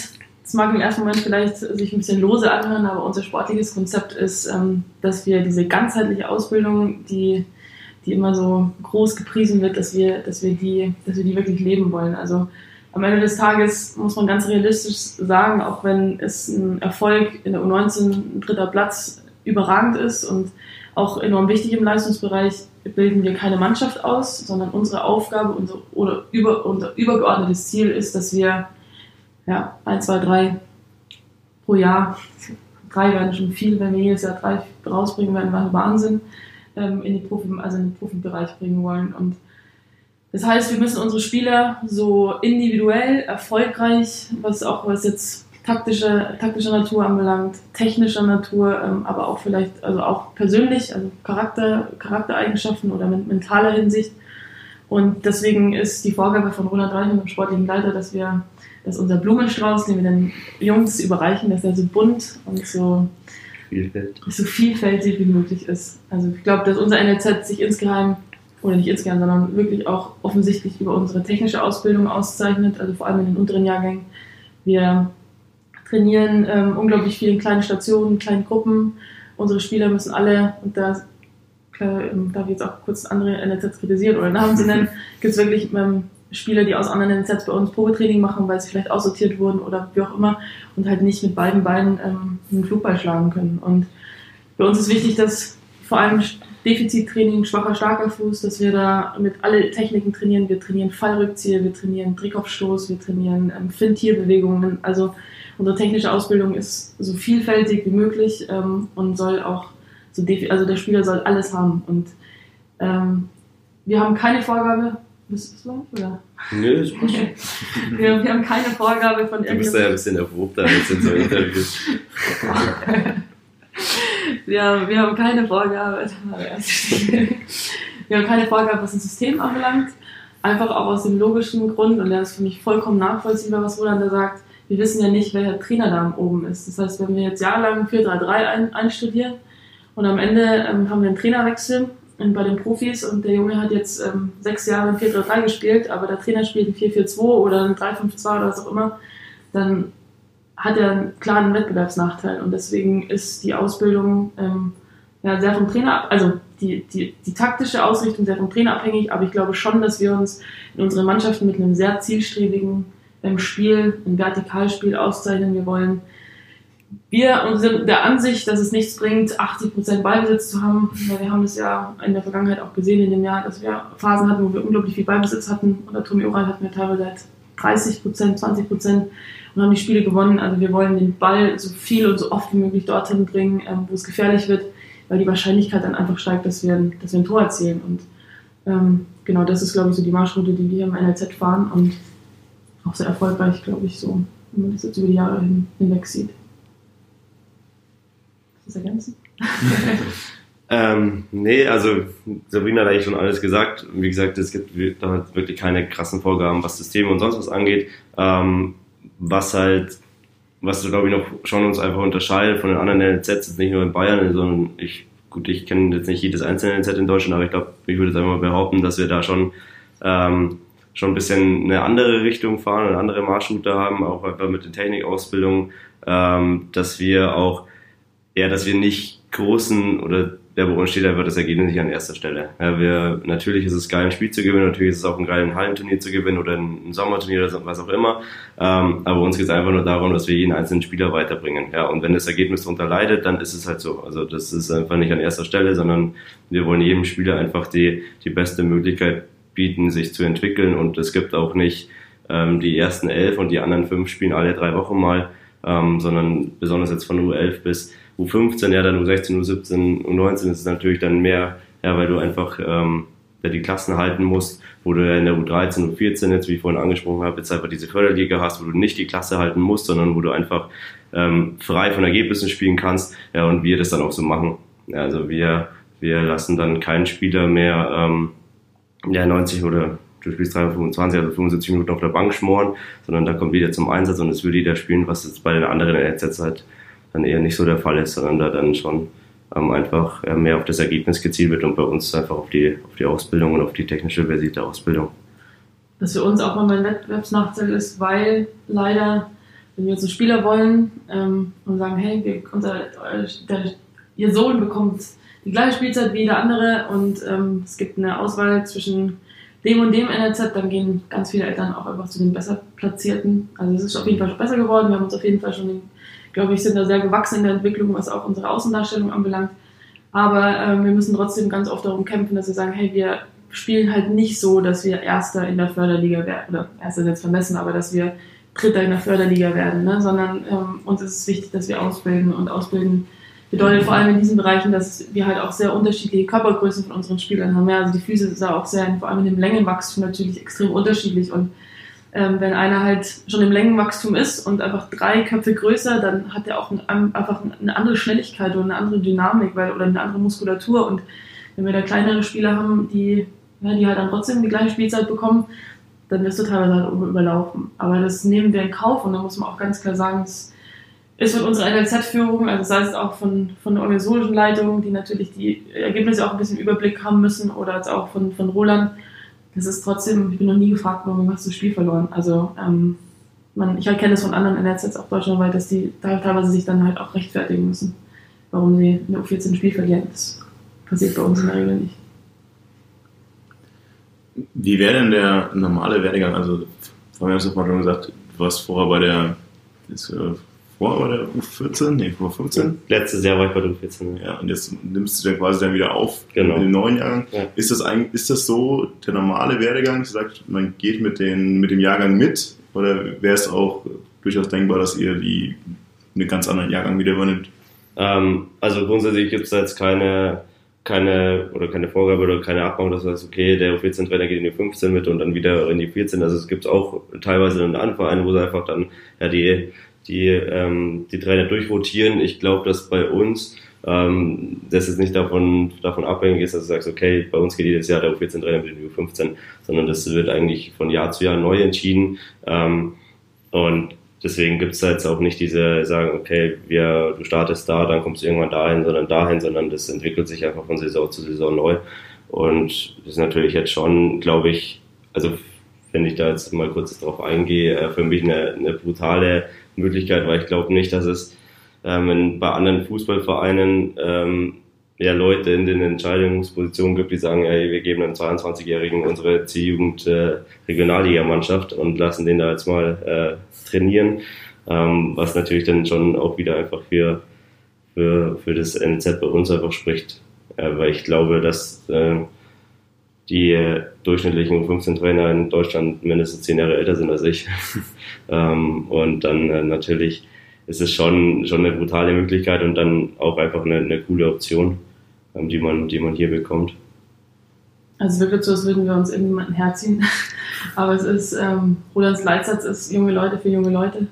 es mag im ersten Moment vielleicht sich ein bisschen lose anhören, aber unser sportliches Konzept ist, ähm, dass wir diese ganzheitliche Ausbildung, die, die immer so groß gepriesen wird, dass wir, dass wir die, dass wir die wirklich leben wollen. Also am Ende des Tages muss man ganz realistisch sagen, auch wenn es ein Erfolg in der U19 ein dritter Platz überragend ist und auch enorm wichtig im Leistungsbereich, bilden wir keine Mannschaft aus, sondern unsere Aufgabe unser, oder über, unser übergeordnetes Ziel ist, dass wir ja, ein, zwei, drei pro Jahr, drei werden schon viel, wenn wir jedes Jahr drei rausbringen werden, war Wahnsinn, ähm, in, die Profi, also in den Profibereich bringen wollen. Und das heißt, wir müssen unsere Spieler so individuell, erfolgreich, was auch was jetzt taktische, taktischer Natur anbelangt, technischer Natur, ähm, aber auch vielleicht, also auch persönlich, also Charakter, Charaktereigenschaften oder mentaler Hinsicht. Und deswegen ist die Vorgabe von Ronald Reich, dem sportlichen Leiter, dass wir, dass unser Blumenstrauß, den wir den Jungs überreichen, dass er so bunt und so vielfältig, so vielfältig wie möglich ist. Also ich glaube, dass unser NLZ sich insgeheim oder nicht insgeheim, sondern wirklich auch offensichtlich über unsere technische Ausbildung auszeichnet, also vor allem in den unteren Jahrgängen. Wir trainieren ähm, unglaublich viel in kleinen Stationen, kleinen Gruppen. Unsere Spieler müssen alle, und da ähm, darf ich jetzt auch kurz andere NLZs kritisieren oder Namen zu nennen, <laughs> gibt es wirklich ähm, Spieler, die aus anderen NLZs bei uns Probetraining machen, weil sie vielleicht aussortiert wurden oder wie auch immer und halt nicht mit beiden Beinen ähm, einen Flugball schlagen können. Und für uns ist wichtig, dass vor allem Defizittraining, schwacher, starker Fuß, dass wir da mit alle Techniken trainieren. Wir trainieren Fallrückzieher, wir trainieren Drehkopfstoß, wir trainieren ähm, Fintierbewegungen. Also unsere technische Ausbildung ist so vielfältig wie möglich ähm, und soll auch so, also der Spieler soll alles haben. Und ähm, wir haben keine Vorgabe. Bist du das oder? Nö, das passt wir, wir haben keine Vorgabe von Du bist ja ein bisschen erprobter als in so Interviews. <laughs> ja, wir haben keine Vorgabe. wir haben keine Vorgabe, was ein System anbelangt. Einfach auch aus dem logischen Grund, und der ist für mich vollkommen nachvollziehbar, was Roland da sagt. Wir wissen ja nicht, welcher Trainer da oben ist. Das heißt, wenn wir jetzt jahrelang 4-3-3 ein, einstudieren und am Ende ähm, haben wir einen Trainerwechsel bei den Profis und der Junge hat jetzt ähm, sechs Jahre in 4-3-3 gespielt, aber der Trainer spielt ein 4-4-2 oder ein 3-5-2 oder was auch immer, dann hat er einen klaren Wettbewerbsnachteil und deswegen ist die Ausbildung ähm, ja, sehr vom Trainer, also die, die, die taktische Ausrichtung sehr vom Trainer abhängig, aber ich glaube schon, dass wir uns in unseren Mannschaften mit einem sehr zielstrebigen ähm, Spiel, einem Vertikalspiel auszeichnen. Wir wollen wir sind der Ansicht, dass es nichts bringt, 80% Ballbesitz zu haben, weil wir haben es ja in der Vergangenheit auch gesehen in dem Jahr, dass wir Phasen hatten, wo wir unglaublich viel Ballbesitz hatten. Oder Tommy Oral hatten wir teilweise seit 30%, 20% und haben die Spiele gewonnen. Also wir wollen den Ball so viel und so oft wie möglich dorthin bringen, ähm, wo es gefährlich wird, weil die Wahrscheinlichkeit dann einfach steigt, dass wir, dass wir ein Tor erzielen. Und ähm, genau das ist, glaube ich, so die Marschroute, die wir im NLZ fahren und auch sehr erfolgreich, glaube ich, so, wenn man das jetzt über die Jahre hin, hinweg sieht. Was ergänzen? <laughs> Ähm, nee, also Sabrina hat eigentlich schon alles gesagt. Wie gesagt, es gibt da wirklich keine krassen Vorgaben, was Systeme und sonst was angeht. Ähm, was halt, was glaube ich noch schon uns einfach unterscheidet von den anderen NLZs, nicht nur in Bayern, sondern ich, gut, ich kenne jetzt nicht jedes einzelne NLZ in Deutschland, aber ich glaube, ich würde jetzt einfach mal behaupten, dass wir da schon ähm, schon ein bisschen eine andere Richtung fahren, eine andere Marschroute haben, auch einfach mit den Technikausbildungen, ähm, dass wir auch, ja, dass wir nicht großen oder der bei uns steht einfach das Ergebnis nicht an erster Stelle. Ja, wir, natürlich ist es geil, ein Spiel zu gewinnen, natürlich ist es auch ein geil, ein Hallenturnier zu gewinnen oder ein Sommerturnier oder was auch immer. Ähm, aber uns geht es einfach nur darum, dass wir jeden einzelnen Spieler weiterbringen. Ja, und wenn das Ergebnis darunter leidet, dann ist es halt so. Also das ist einfach nicht an erster Stelle, sondern wir wollen jedem Spieler einfach die, die beste Möglichkeit bieten, sich zu entwickeln. Und es gibt auch nicht ähm, die ersten elf und die anderen fünf spielen alle drei Wochen mal, ähm, sondern besonders jetzt von U11 bis U15, ja, dann U16, U17, U19 ist es natürlich dann mehr, ja, weil du einfach ähm, ja, die Klassen halten musst, wo du in der U13, U14 jetzt, wie ich vorhin angesprochen habe, jetzt einfach diese Förderliga hast, wo du nicht die Klasse halten musst, sondern wo du einfach ähm, frei von Ergebnissen spielen kannst, ja, und wir das dann auch so machen. Ja, also wir, wir lassen dann keinen Spieler mehr, ähm, ja, 90 oder du spielst 325, also 75 Minuten auf der Bank schmoren, sondern da kommt wieder zum Einsatz und es will jeder spielen, was jetzt bei den anderen NLZs halt dann eher nicht so der Fall ist, sondern da dann schon ähm, einfach äh, mehr auf das Ergebnis gezielt wird und bei uns einfach auf die, auf die Ausbildung und auf die technische versierte Ausbildung. Was für uns auch mal ein Wettbewerbsnachteil ist, weil leider wenn wir einen Spieler wollen ähm, und sagen, hey, wir, unser, der, ihr Sohn bekommt die gleiche Spielzeit wie jeder andere und ähm, es gibt eine Auswahl zwischen dem und dem NLZ, dann gehen ganz viele Eltern auch einfach zu den besser platzierten. Also es ist auf jeden Fall schon besser geworden. Wir haben uns auf jeden Fall schon, glaube ich, sind da sehr gewachsen in der Entwicklung, was auch unsere Außendarstellung anbelangt. Aber ähm, wir müssen trotzdem ganz oft darum kämpfen, dass wir sagen, hey, wir spielen halt nicht so, dass wir Erster in der Förderliga werden, oder Erster ist jetzt vermessen, aber dass wir Dritter in der Förderliga werden, ne? sondern ähm, uns ist es wichtig, dass wir ausbilden und ausbilden bedeutet vor allem in diesen Bereichen, dass wir halt auch sehr unterschiedliche Körpergrößen von unseren Spielern haben. Ja, also die Füße sind auch sehr, vor allem in dem Längenwachstum natürlich extrem unterschiedlich und ähm, wenn einer halt schon im Längenwachstum ist und einfach drei Köpfe größer, dann hat er auch ein, einfach eine andere Schnelligkeit oder eine andere Dynamik weil, oder eine andere Muskulatur. Und wenn wir da kleinere Spieler haben, die, ja, die halt dann trotzdem die gleiche Spielzeit bekommen, dann wirst du teilweise halt überlaufen. Aber das nehmen wir in Kauf und da muss man auch ganz klar sagen, dass ist von unserer NLZ-Führung, also sei es auch von, von der organisatorischen Leitung, die natürlich die Ergebnisse auch ein bisschen Überblick haben müssen, oder als auch von, von Roland, das ist trotzdem, ich bin noch nie gefragt warum hast du das Spiel verloren. Also ähm, man, ich erkenne es von anderen NLZs auch deutschlandweit, dass die teilweise sich dann halt auch rechtfertigen müssen, warum sie in der U14 ein Spiel verlieren. Das passiert bei uns in der Regel nicht. Wie wäre denn der normale Werdegang? Also, du vorhin schon gesagt, du warst vorher bei der ist, äh, vor bei der U14? Nee, vor 15? Letztes Jahr war ich bei der U14. Ja, und jetzt nimmst du dann quasi dann wieder auf genau. in den neuen Jahrgang. Ja. Ist, das eigentlich, ist das so der normale Werdegang? Du sagst, man geht mit, den, mit dem Jahrgang mit? Oder wäre es auch durchaus denkbar, dass ihr die, einen ganz anderen Jahrgang wieder übernimmt? Ähm, also grundsätzlich gibt es jetzt keine keine oder keine Vorgabe oder keine Abmachung, dass du sagst, okay, der U14-Trainer geht in die 15 mit und dann wieder in die 14. Also es gibt auch teilweise dann andere Vereine, wo sie einfach dann ja die die, ähm, die Trainer durchrotieren. Ich glaube, dass bei uns ähm, das jetzt nicht davon, davon abhängig ist, dass du sagst, okay, bei uns geht jedes Jahr der U14-Trainer mit dem U15, sondern das wird eigentlich von Jahr zu Jahr neu entschieden. Ähm, und deswegen gibt es jetzt auch nicht diese sagen, okay, wir, du startest da, dann kommst du irgendwann dahin, sondern dahin, sondern das entwickelt sich einfach von Saison zu Saison neu. Und das ist natürlich jetzt schon, glaube ich, also wenn ich da jetzt mal kurz drauf eingehe, äh, für mich eine, eine brutale Möglichkeit, weil ich glaube nicht, dass es ähm, bei anderen Fußballvereinen ähm, ja, Leute in den Entscheidungspositionen gibt, die sagen, ey, wir geben einem 22-Jährigen unsere C-Jugend äh, Regionalligamannschaft und lassen den da jetzt mal äh, trainieren, ähm, was natürlich dann schon auch wieder einfach für, für, für das NZ bei uns einfach spricht, äh, weil ich glaube, dass äh, die durchschnittlichen 15 Trainer in Deutschland mindestens zehn Jahre älter sind als ich. <laughs> ähm, und dann äh, natürlich ist es schon, schon eine brutale Möglichkeit und dann auch einfach eine, eine coole Option, ähm, die, man, die man hier bekommt. Also wirklich so, als würden wir uns irgendjemanden herziehen. <laughs> Aber es ist, ähm, Rolands Leitsatz ist junge Leute für junge Leute.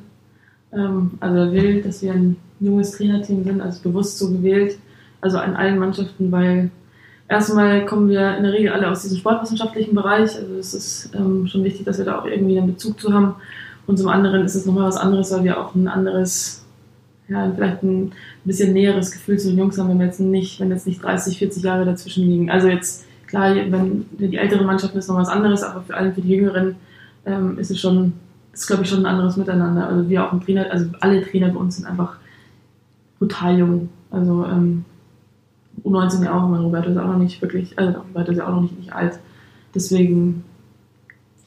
Ähm, also er will, dass wir ein junges Trainerteam sind, also bewusst so gewählt. Also an allen Mannschaften, weil erstmal kommen wir in der Regel alle aus diesem sportwissenschaftlichen Bereich. Also es ist ähm, schon wichtig, dass wir da auch irgendwie einen Bezug zu haben. Und zum anderen ist es nochmal was anderes, weil wir auch ein anderes, ja, vielleicht ein bisschen näheres Gefühl zu den Jungs haben, wenn wir jetzt nicht, wenn jetzt nicht 30, 40 Jahre dazwischen liegen. Also jetzt, klar, wenn die älteren Mannschaften ist noch was anderes, aber für alle, für die Jüngeren ähm, ist es schon, ist glaube ich schon ein anderes Miteinander. Also wir auch ein Trainer, also alle Trainer bei uns sind einfach brutal jung. Also ähm, U19 ja auch, mein Roberto ist auch noch nicht wirklich, also Roberto ist ja auch noch nicht, nicht alt. Deswegen,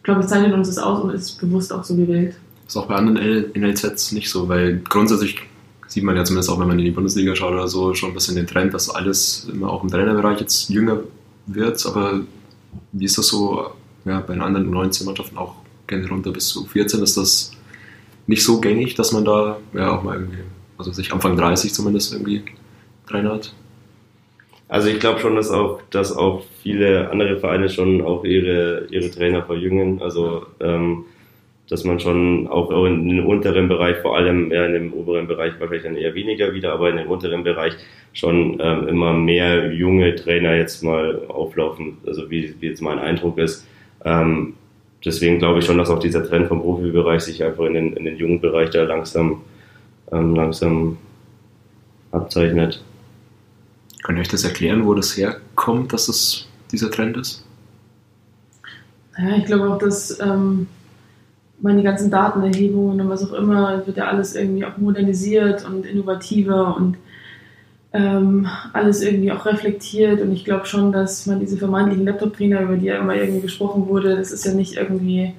glaube ich, zeichnet uns das aus und ist bewusst auch so gewählt. Ist auch bei anderen NLZs nicht so, weil grundsätzlich sieht man ja zumindest auch, wenn man in die Bundesliga schaut oder so, schon ein bisschen den Trend, dass alles immer auch im Trainerbereich jetzt jünger wird. Aber wie ist das so ja, bei den anderen U19-Mannschaften auch gerne runter bis zu 14? Ist das nicht so gängig, dass man da ja auch mal irgendwie, also sich Anfang 30 zumindest irgendwie Trainer hat? Also ich glaube schon, dass auch, dass auch viele andere Vereine schon auch ihre, ihre Trainer verjüngen. Also ähm, dass man schon auch in den unteren Bereich, vor allem ja, in dem oberen Bereich wahrscheinlich dann eher weniger wieder, aber in dem unteren Bereich schon ähm, immer mehr junge Trainer jetzt mal auflaufen, also wie, wie jetzt mein Eindruck ist. Ähm, deswegen glaube ich schon, dass auch dieser Trend vom Profibereich sich einfach in den, in den jungen Bereich da langsam, ähm, langsam abzeichnet. Könnt ihr euch das erklären, wo das herkommt, dass das dieser Trend ist? Ja, ich glaube auch, dass ähm, meine die ganzen Datenerhebungen und was auch immer, wird ja alles irgendwie auch modernisiert und innovativer und ähm, alles irgendwie auch reflektiert. Und ich glaube schon, dass man diese vermeintlichen Laptop-Trainer, über die ja immer irgendwie gesprochen wurde, das ist ja nicht irgendwie,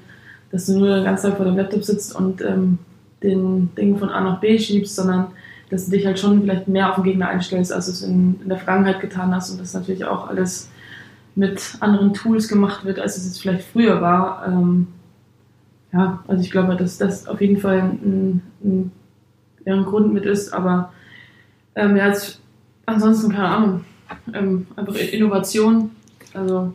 dass du nur den ganzen Tag vor dem Laptop sitzt und ähm, den Ding von A nach B schiebst, sondern dass du dich halt schon vielleicht mehr auf den Gegner einstellst, als du es in, in der Vergangenheit getan hast und das natürlich auch alles mit anderen Tools gemacht wird, als es jetzt vielleicht früher war. Ähm, ja, also ich glaube, dass das auf jeden Fall ein, ein, ein Grund mit ist, aber ähm, ja, jetzt, ansonsten keine Ahnung, ähm, einfach Innovation, also.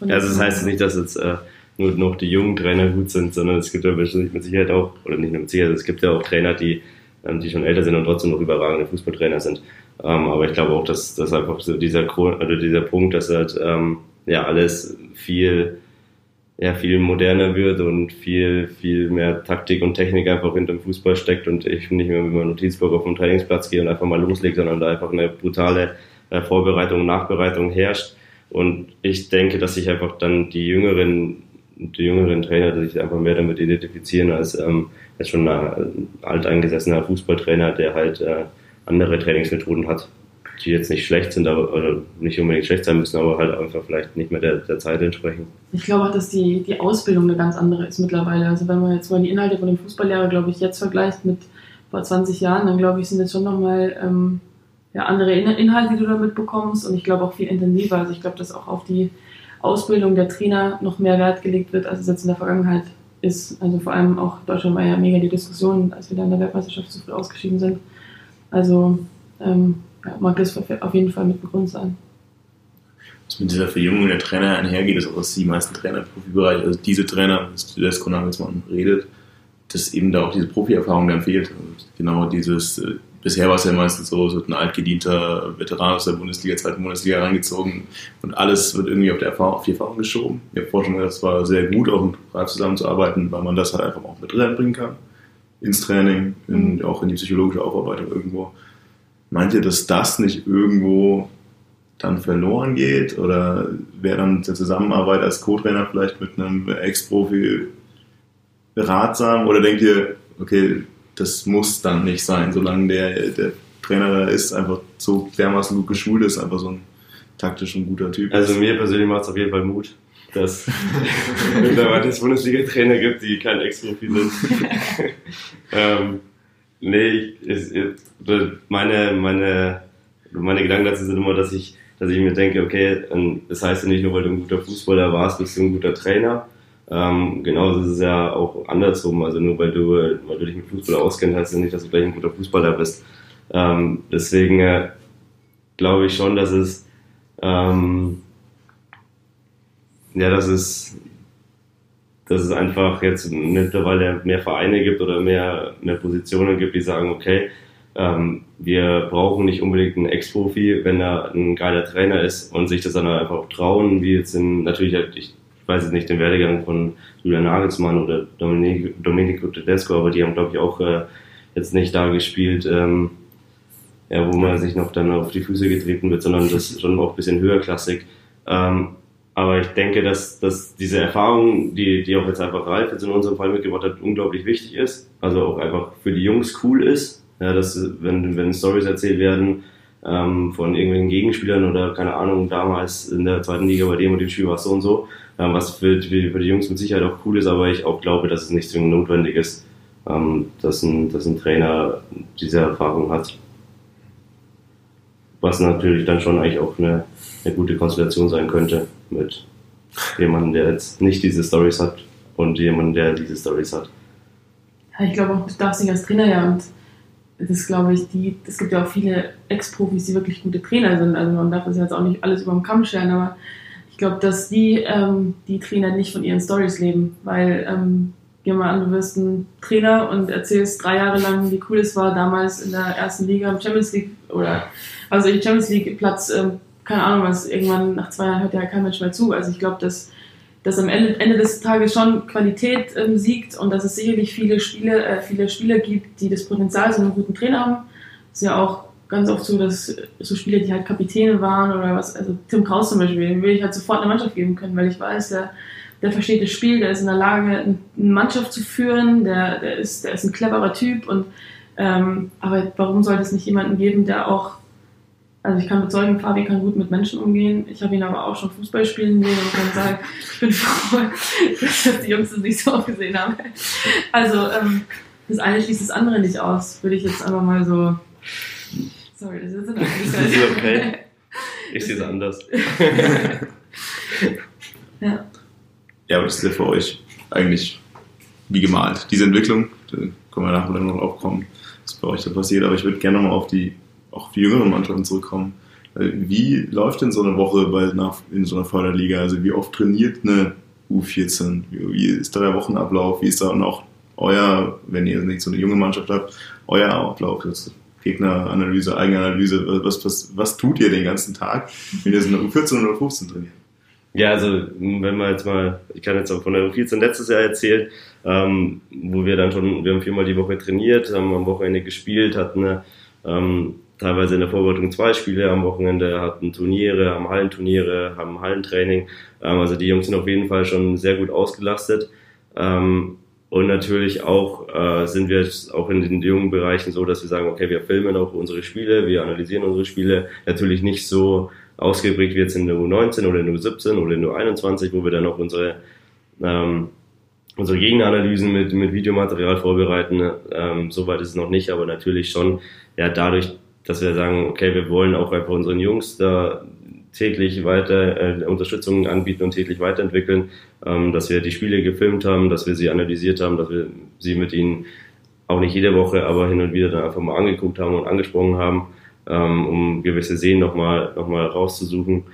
Ja, also das heißt nicht, dass jetzt äh, nur noch die jungen Trainer gut sind, sondern es gibt ja mit Sicherheit auch, oder nicht nur mit Sicherheit, es gibt ja auch Trainer, die, die schon älter sind und trotzdem noch überragende Fußballtrainer sind. Ähm, aber ich glaube auch, dass, dass einfach so dieser, oder dieser Punkt, dass halt ähm, ja alles viel ja, viel moderner wird und viel, viel mehr Taktik und Technik einfach hinter dem Fußball steckt und ich nicht mehr mit meinem Notizblock auf den Trainingsplatz gehe und einfach mal loslege, sondern da einfach eine brutale äh, Vorbereitung und Nachbereitung herrscht. Und ich denke, dass sich einfach dann die jüngeren, die jüngeren Trainer sich einfach mehr damit identifizieren als, ähm, als schon ein alteingesessener Fußballtrainer, der halt äh, andere Trainingsmethoden hat die jetzt nicht schlecht sind, aber oder nicht unbedingt schlecht sein müssen, aber halt einfach vielleicht nicht mehr der, der Zeit entsprechen. Ich glaube auch, dass die, die Ausbildung eine ganz andere ist mittlerweile. Also wenn man jetzt mal die Inhalte von dem Fußballlehrer, glaube ich, jetzt vergleicht mit vor 20 Jahren, dann glaube ich, sind jetzt schon nochmal ähm, ja, andere Inhalte, die du damit bekommst und ich glaube auch viel intensiver. Also ich glaube, dass auch auf die Ausbildung der Trainer noch mehr Wert gelegt wird, als es jetzt in der Vergangenheit ist. Also vor allem auch Deutschland war ja mega die Diskussion, als wir dann in der Weltmeisterschaft zu früh ausgeschieden sind. Also ähm, ja, mag das auf jeden Fall mit ein sein. Was mit dieser Verjüngung der Trainer einhergeht, ist auch, dass die meisten Trainer im Profibereich, also diese Trainer, das Konagelsmann redet, dass eben da auch diese Profi-Erfahrung dann fehlt. Und genau dieses, äh, bisher war es ja meistens so, es wird ein altgedienter Veteran aus der Bundesliga, zweiten Bundesliga reingezogen und alles wird irgendwie auf, der Erfahrung, auf die Erfahrung geschoben. Ich habe vorhin schon gesagt, es war sehr gut, auch mit Ralf zusammenzuarbeiten, weil man das halt einfach auch mit reinbringen kann. Ins Training, in, mhm. auch in die psychologische Aufarbeitung irgendwo. Meint ihr, dass das nicht irgendwo dann verloren geht? Oder wäre dann die Zusammenarbeit als Co-Trainer vielleicht mit einem Ex-Profi ratsam? Oder denkt ihr, okay, das muss dann nicht sein, solange der, der Trainer da ist, einfach so dermaßen gut geschult ist, einfach so ein taktisch und guter Typ. Also mir persönlich macht es auf jeden Fall Mut, dass <laughs> es Bundesliga-Trainer gibt, die kein Ex-Profi sind. <laughs> ähm, Nee, ich, ich, meine, meine, meine Gedanken dazu sind immer, dass ich, dass ich mir denke, okay, das heißt ja nicht nur, weil du ein guter Fußballer warst, bist du ein guter Trainer. Ähm, genauso ist es ja auch andersrum. Also nur weil du, weil du dich mit Fußball auskennst, heißt ja nicht, dass du gleich ein guter Fußballer bist. Ähm, deswegen äh, glaube ich schon, dass es ähm, ja, dass es dass es einfach jetzt mittlerweile mehr Vereine gibt oder mehr, mehr Positionen gibt, die sagen, okay, ähm, wir brauchen nicht unbedingt einen Ex-Profi, wenn er ein geiler Trainer ist und sich das dann einfach auch trauen, wie jetzt in, natürlich, ich weiß jetzt nicht den Werdegang von Julian Nagelsmann oder Domenico Tedesco, aber die haben, glaube ich, auch äh, jetzt nicht da gespielt, ähm, ja, wo man sich noch dann auf die Füße getreten wird, sondern das ist schon auch ein bisschen höherklassig. Ähm, aber ich denke, dass, dass diese Erfahrung, die, die auch jetzt einfach Ralf jetzt in unserem Fall mitgebracht hat, unglaublich wichtig ist. Also auch einfach für die Jungs cool ist. Ja, dass, wenn, wenn Stories erzählt werden ähm, von irgendwelchen Gegenspielern oder keine Ahnung, damals in der zweiten Liga bei dem und dem Spiel war es so und so, ähm, was für, für die Jungs mit Sicherheit auch cool ist, aber ich auch glaube, dass es nicht zwingend notwendig ist, ähm, dass, ein, dass ein Trainer diese Erfahrung hat. Was natürlich dann schon eigentlich auch eine, eine gute Konstellation sein könnte mit jemandem, der jetzt nicht diese Stories hat und jemandem, der diese Stories hat. Ich glaube auch, du darfst nicht als Trainer ja und das glaube ich, die, es gibt ja auch viele Ex-Profis, die wirklich gute Trainer sind. Also man darf das jetzt auch nicht alles über den Kamm scheren, aber glaube, dass die, ähm, die Trainer nicht von ihren Stories leben, weil ähm, geh mal an, du wirst ein Trainer und erzählst drei Jahre lang, wie cool es war, damals in der ersten Liga im Champions League oder also im Champions League Platz ähm, keine Ahnung, was irgendwann nach zwei Jahren hört ja kein Mensch mehr zu. Also ich glaube, dass, dass am Ende, Ende des Tages schon Qualität ähm, siegt und dass es sicherlich viele Spiele, äh, viele Spieler gibt, die das Potenzial so einen guten Trainer haben. Es ist ja auch ganz oft so, dass so Spieler, die halt Kapitäne waren oder was, also Tim Kraus zum Beispiel, den würde ich halt sofort eine Mannschaft geben können, weil ich weiß, der der versteht das Spiel, der ist in der Lage, eine Mannschaft zu führen, der, der, ist, der ist ein cleverer Typ und ähm, aber warum sollte es nicht jemanden geben, der auch, also ich kann bezeugen, Fabi kann gut mit Menschen umgehen. Ich habe ihn aber auch schon Fußball spielen sehen und kann sagen, ich bin froh, <laughs> dass die Jungs das nicht so oft gesehen haben. Also ähm, das eine schließt das andere nicht aus, würde ich jetzt einfach mal so. Sorry, das ist, <laughs> das ist okay. Ich sehe es anders. <laughs> ja. Ja, aber das ist ja für euch eigentlich wie gemalt. Diese Entwicklung, da können wir nachher noch aufkommen, was bei euch da passiert. Aber ich würde gerne nochmal auf die, auch auf die jüngeren Mannschaften zurückkommen. Wie läuft denn so eine Woche bei, nach, in so einer Förderliga? Also wie oft trainiert eine U14? Wie ist da der Wochenablauf? Wie ist da noch euer, wenn ihr nicht so eine junge Mannschaft habt, euer Ablauf? Gegneranalyse, Eigenanalyse, was, was, was tut ihr den ganzen Tag, wenn ihr so eine U14 oder 15 trainiert? Ja, also wenn man jetzt mal, ich kann jetzt auch von der U14 letztes Jahr erzählen, ähm, wo wir dann schon, wir haben viermal die Woche trainiert, haben am Wochenende gespielt, hatten ähm, teilweise in der Vorbereitung zwei Spiele am Wochenende, hatten Turniere, haben Hallenturniere, haben Hallentraining. Ähm, also die Jungs sind auf jeden Fall schon sehr gut ausgelastet. Ähm, und natürlich auch äh, sind wir auch in den jungen Bereichen so, dass wir sagen, okay, wir filmen auch unsere Spiele, wir analysieren unsere Spiele. Natürlich nicht so ausgeprägt wie jetzt in der U19 oder in der U17 oder in der U21, wo wir dann auch unsere, ähm, unsere Gegneranalysen mit, mit Videomaterial vorbereiten. Ähm, Soweit ist es noch nicht, aber natürlich schon ja dadurch, dass wir sagen, okay, wir wollen auch einfach unseren Jungs da täglich weiter äh, Unterstützung anbieten und täglich weiterentwickeln, ähm, dass wir die Spiele gefilmt haben, dass wir sie analysiert haben, dass wir sie mit ihnen auch nicht jede Woche, aber hin und wieder dann einfach mal angeguckt haben und angesprochen haben ähm, um gewisse Seen nochmal noch mal rauszusuchen.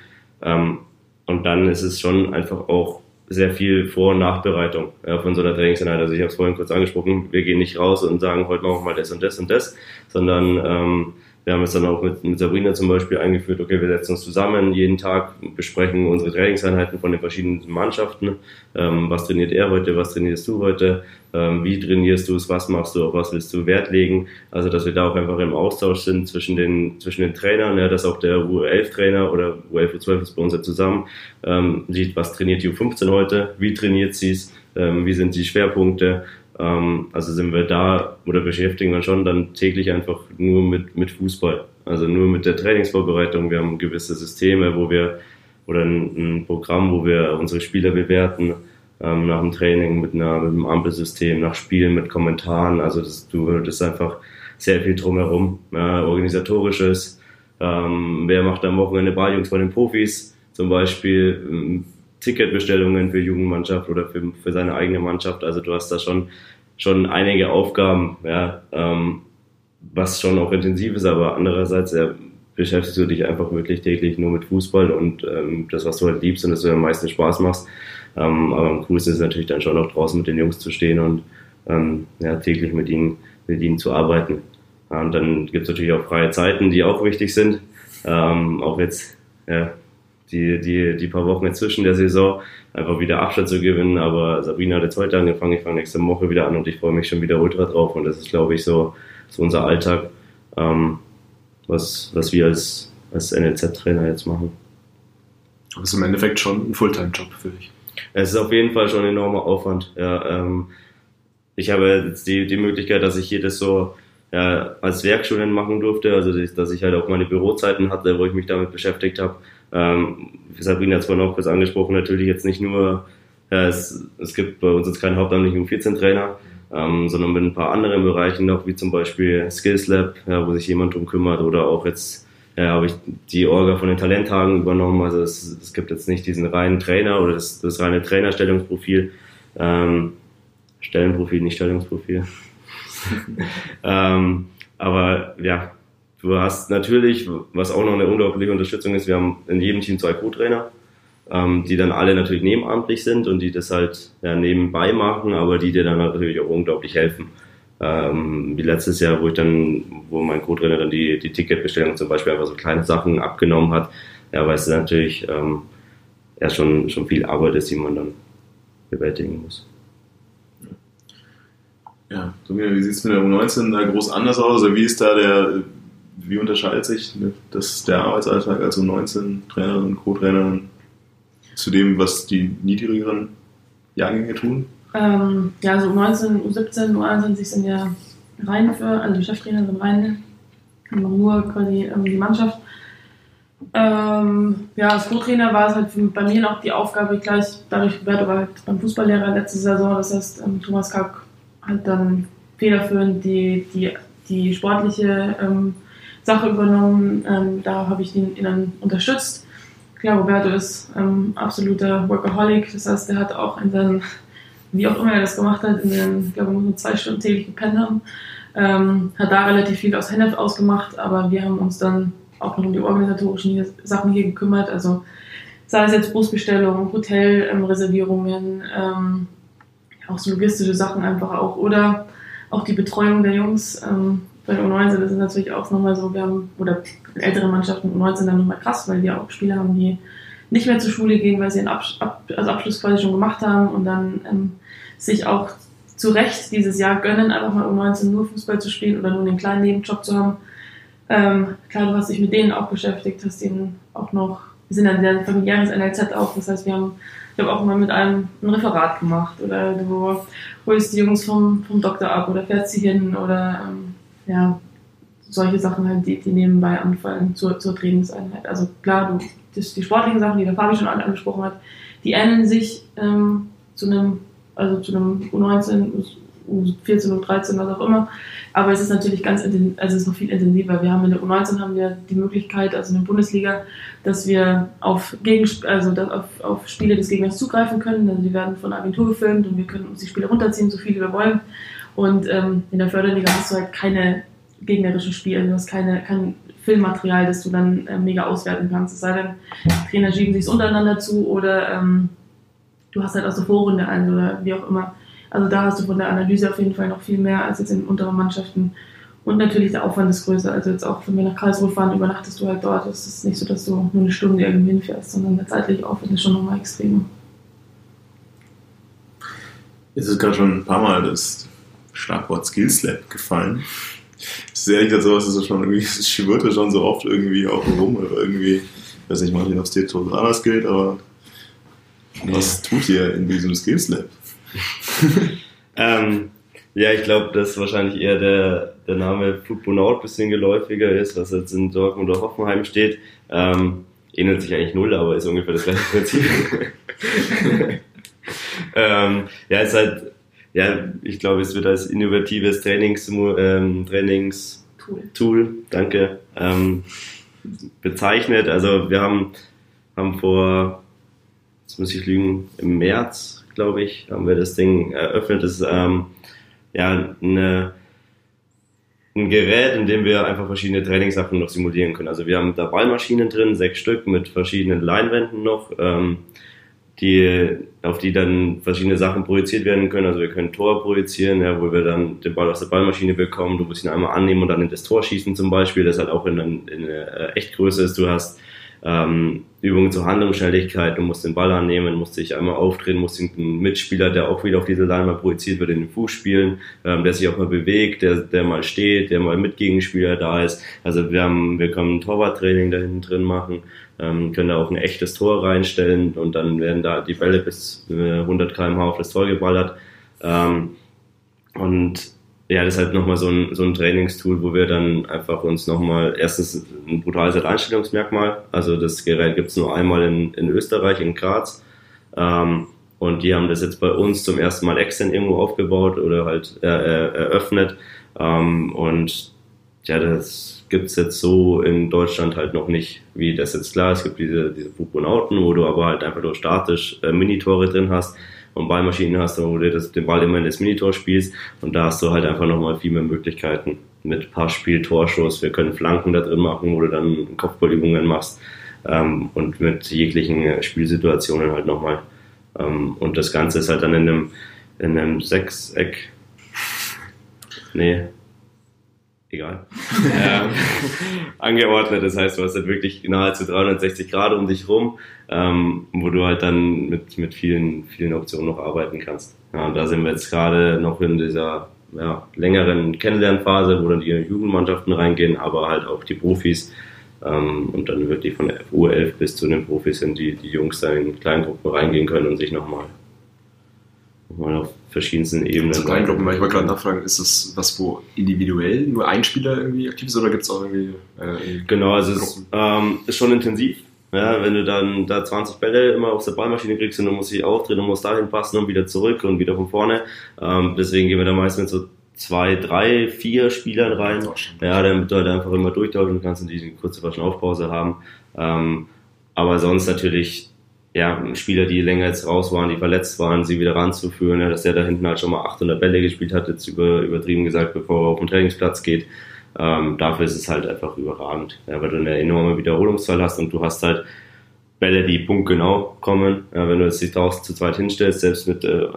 Ähm, und dann ist es schon einfach auch sehr viel Vor- und Nachbereitung ja, von so einer Trainingseinheit. Also ich habe es vorhin kurz angesprochen, wir gehen nicht raus und sagen, heute machen wir mal das und das und das, sondern ähm, wir haben es dann auch mit, mit Sabrina zum Beispiel eingeführt, okay, wir setzen uns zusammen jeden Tag, besprechen unsere Trainingseinheiten von den verschiedenen Mannschaften. Ähm, was trainiert er heute, was trainierst du heute, ähm, wie trainierst du es, was machst du, auf was willst du Wert legen. Also, dass wir da auch einfach im Austausch sind zwischen den, zwischen den Trainern, ja, dass auch der U11-Trainer oder U11, U12 ist bei uns ja zusammen, ähm, sieht, was trainiert die U15 heute, wie trainiert sie es, ähm, wie sind die Schwerpunkte, also sind wir da oder beschäftigen wir schon dann täglich einfach nur mit, mit Fußball. Also nur mit der Trainingsvorbereitung. Wir haben gewisse Systeme, wo wir oder ein, ein Programm, wo wir unsere Spieler bewerten ähm, nach dem Training mit, einer, mit einem Ampelsystem, nach Spielen mit Kommentaren. Also das, du, ist einfach sehr viel drumherum, ja, organisatorisches. Ähm, wer macht am Wochenende Balljungs bei den Profis? Zum Beispiel ähm, Ticketbestellungen für Jugendmannschaft oder für, für seine eigene Mannschaft. Also du hast da schon, schon einige Aufgaben, ja, ähm, was schon auch intensiv ist, aber andererseits ja, beschäftigst du dich einfach wirklich täglich nur mit Fußball und ähm, das, was du halt liebst und das du am meisten Spaß machst. Ähm, aber am coolsten ist natürlich dann schon auch draußen mit den Jungs zu stehen und ähm, ja, täglich mit ihnen, mit ihnen zu arbeiten. und dann gibt es natürlich auch freie Zeiten, die auch wichtig sind. Ähm, auch jetzt ja, die, die, die paar Wochen zwischen der Saison einfach wieder Abstand zu gewinnen. Aber Sabrina hat jetzt heute angefangen, ich fange nächste Woche wieder an und ich freue mich schon wieder ultra drauf. Und das ist, glaube ich, so, so unser Alltag, ähm, was, was wir als, als NLZ-Trainer jetzt machen. Aber es ist im Endeffekt schon ein Fulltime-Job für dich. Es ist auf jeden Fall schon ein enormer Aufwand. Ja, ähm, ich habe jetzt die, die Möglichkeit, dass ich hier das so ja, als Werkstudent machen durfte, also dass ich halt auch meine Bürozeiten hatte, wo ich mich damit beschäftigt habe. Ähm, Sabrina hat es vorhin auch kurz angesprochen, natürlich jetzt nicht nur, ja, es, es gibt bei uns jetzt keinen hauptamtlichen U14-Trainer, ähm, sondern mit ein paar anderen Bereichen noch, wie zum Beispiel Skills Lab, ja, wo sich jemand drum kümmert, oder auch jetzt ja, habe ich die Orga von den Talenttagen übernommen. Also es, es gibt jetzt nicht diesen reinen Trainer oder das, das reine Trainerstellungsprofil. Ähm, Stellenprofil, nicht Stellungsprofil. <laughs> ähm, aber ja, du hast natürlich, was auch noch eine unglaubliche Unterstützung ist, wir haben in jedem Team zwei Co-Trainer, ähm, die dann alle natürlich nebenamtlich sind und die das halt ja, nebenbei machen, aber die dir dann natürlich auch unglaublich helfen. Ähm, wie letztes Jahr, wo ich dann, wo mein Co-Trainer dann die, die Ticketbestellung zum Beispiel einfach so kleine Sachen abgenommen hat, ja, weil es natürlich ähm, ja schon, schon viel Arbeit ist, die man dann bewältigen muss. Ja, wie sieht es mit der U19 da groß anders aus? Also wie ist da der, wie unterscheidet sich das, der Arbeitsalltag als U19-Trainerin, Co-Trainerin zu dem, was die niedrigeren Jahrgänge tun? Ähm, ja, so U19, U17, U21 sind ja rein für, also die Cheftrainer sind rein, nur quasi ähm, die Mannschaft. Ähm, ja, als Co-Trainer war es halt bei mir noch die Aufgabe gleich, dadurch, Roberto war halt beim Fußballlehrer letzte Saison, das heißt, ähm, Thomas Kack hat dann federführend die, die, die sportliche ähm, Sache übernommen. Ähm, da habe ich ihn, ihn dann unterstützt. Klar, Roberto ist ähm, absoluter Workaholic, das heißt, er hat auch in seinen, wie auch immer er das gemacht hat, in den, ich glaube, nur zwei Stunden täglich gepennt haben, ähm, hat da relativ viel aus Hennef ausgemacht, aber wir haben uns dann auch noch um die organisatorischen Sachen hier gekümmert. Also sei es jetzt Busbestellungen, Hotelreservierungen, ähm, auch so logistische Sachen einfach auch. Oder auch die Betreuung der Jungs. Ähm, bei der U19 ist es natürlich auch nochmal so, wir haben, oder ältere Mannschaften U19 dann nochmal krass, weil wir auch Spieler haben, die nicht mehr zur Schule gehen, weil sie einen Abs Ab also Abschluss quasi schon gemacht haben und dann ähm, sich auch zu Recht dieses Jahr gönnen, einfach mal U19 nur Fußball zu spielen oder nur einen kleinen Nebenjob zu haben. Ähm, klar, du hast dich mit denen auch beschäftigt, hast ihnen auch noch, wir sind ein sehr familiäres NLZ auch, das heißt, wir haben, ich habe auch mal mit einem ein Referat gemacht oder du holst die Jungs vom, vom Doktor ab oder fährst sie hin oder ähm, ja, solche Sachen halt, die, die nebenbei anfallen zur, zur Trainingseinheit. Also klar, du, das, die sportlichen Sachen, die der Fabi schon angesprochen hat, die ähneln sich ähm, zu einem, also zu einem U19, U14, U13, was auch immer. Aber es ist natürlich ganz also es ist noch viel intensiver. Wir haben in der U19 haben wir die Möglichkeit, also in der Bundesliga, dass wir auf, Gegen, also auf, auf Spiele des Gegners zugreifen können. Also die werden von der Agentur gefilmt und wir können uns die Spiele runterziehen, so viele wir wollen. Und ähm, in der Förderliga hast du halt keine gegnerischen Spiele, du hast keine, kein Filmmaterial, das du dann äh, mega auswerten kannst. Es sei denn, Trainer schieben sich untereinander zu oder ähm, du hast halt aus der Vorrunde ein oder wie auch immer. Also da hast du von der Analyse auf jeden Fall noch viel mehr als jetzt in unteren Mannschaften. Und natürlich der Aufwand ist größer. Also jetzt auch, wenn wir nach Karlsruhe fahren, übernachtest du halt dort. Es ist nicht so, dass du nur eine Stunde irgendwo hinfährst, sondern der zeitliche Aufwand ist schon nochmal extremer. Es ist gerade schon ein paar Mal das Schlagwort Skills Lab gefallen. Das ist ehrlich gesagt so, es ist schon irgendwie, es schwirrte schon so oft irgendwie auch rum oder irgendwie, ich weiß nicht, manchmal, ob es dir total anders gilt, aber was tut ihr in diesem Skills Lab? <laughs> ähm, ja, ich glaube, dass wahrscheinlich eher der, der Name Footbonaut ein bisschen geläufiger ist, was jetzt in Dortmund oder Hoffenheim steht. Ähm, ähnelt sich eigentlich null, aber ist ungefähr das gleiche Prinzip. <laughs> ähm, ja, ist halt, ja, ich glaube, es wird als innovatives Trainings, ähm, Trainings Tool. Tool, danke, ähm, bezeichnet. Also wir haben, haben vor, jetzt muss ich lügen, im März glaube ich, haben wir das Ding eröffnet. Das ist ähm, ja eine, ein Gerät, in dem wir einfach verschiedene Trainingssachen noch simulieren können. Also wir haben da Ballmaschinen drin, sechs Stück mit verschiedenen Leinwänden noch, ähm, die, auf die dann verschiedene Sachen projiziert werden können. Also wir können Tor projizieren, ja, wo wir dann den Ball aus der Ballmaschine bekommen. Du musst ihn einmal annehmen und dann in das Tor schießen zum Beispiel, das halt auch in, in, in eine Echtgröße ist. Du hast ähm, Übungen zur Handlungsschnelligkeit, du musst den Ball annehmen, musst dich einmal aufdrehen, musst den Mitspieler, der auch wieder auf diese Leinwand projiziert wird, in den Fuß spielen, ähm, der sich auch mal bewegt, der, der mal steht, der mal mit Gegenspieler da ist. Also wir haben, wir können ein Torwarttraining da hinten drin machen, ähm, können da auch ein echtes Tor reinstellen und dann werden da die Bälle bis 100 km/h auf das Tor geballert. Ähm, und ja, das ist halt nochmal so ein, so ein Trainingstool, wo wir dann einfach uns nochmal, erstens ein brutales Einstellungsmerkmal, also das Gerät gibt's nur einmal in, in Österreich, in Graz, ähm, und die haben das jetzt bei uns zum ersten Mal extern irgendwo aufgebaut oder halt äh, äh, eröffnet, ähm, und ja, das gibt's jetzt so in Deutschland halt noch nicht, wie das jetzt klar, es gibt diese, diese Fuponauten, wo du aber halt einfach nur statisch äh, Minitore drin hast, und Ballmaschinen hast, wo du das, den Ball immer in das Minitor spielst und da hast du halt einfach nochmal viel mehr Möglichkeiten mit Passspiel, Torschuss. Wir können Flanken da drin machen, wo du dann Kopfballübungen machst ähm, und mit jeglichen Spielsituationen halt nochmal. Ähm, und das Ganze ist halt dann in einem, in einem Sechseck. Nee, egal, ähm, <laughs> angeordnet. Das heißt, du hast halt wirklich nahezu 360 Grad um dich rum, ähm, wo du halt dann mit, mit vielen, vielen Optionen noch arbeiten kannst. Ja, und da sind wir jetzt gerade noch in dieser ja, längeren Kennenlernphase, wo dann die Jugendmannschaften reingehen, aber halt auch die Profis. Ähm, und dann wirklich von der U11 bis zu den Profis sind die, die Jungs da in Kleingruppen reingehen können und sich nochmal Mal auf verschiedensten Ebenen. Zu Kleingruppen, weil ich wollte gerade nachfragen, ist das was, wo individuell nur ein Spieler irgendwie aktiv ist oder gibt es auch irgendwie. Äh, genau, also es ist, ähm, ist schon intensiv. Ja, wenn du dann da 20 Bälle immer aus der Ballmaschine kriegst und du musst sie aufdrehen und musst dahin passen und wieder zurück und wieder von vorne. Ähm, deswegen gehen wir da meistens mit so zwei, drei, vier Spielern rein. Ja, damit du halt einfach immer durchtauschen kannst und diese kurze Aufpause haben. Ähm, aber sonst natürlich ja, Spieler, die länger jetzt raus waren, die verletzt waren, sie wieder ranzuführen, ja, dass der da hinten halt schon mal 800 Bälle gespielt hat, jetzt über, übertrieben gesagt, bevor er auf den Trainingsplatz geht. Ähm, dafür ist es halt einfach überragend, ja, weil du eine enorme Wiederholungszahl hast und du hast halt Bälle, die punktgenau kommen. Ja, wenn du jetzt dich draußen zu zweit hinstellst, selbst mit, äh,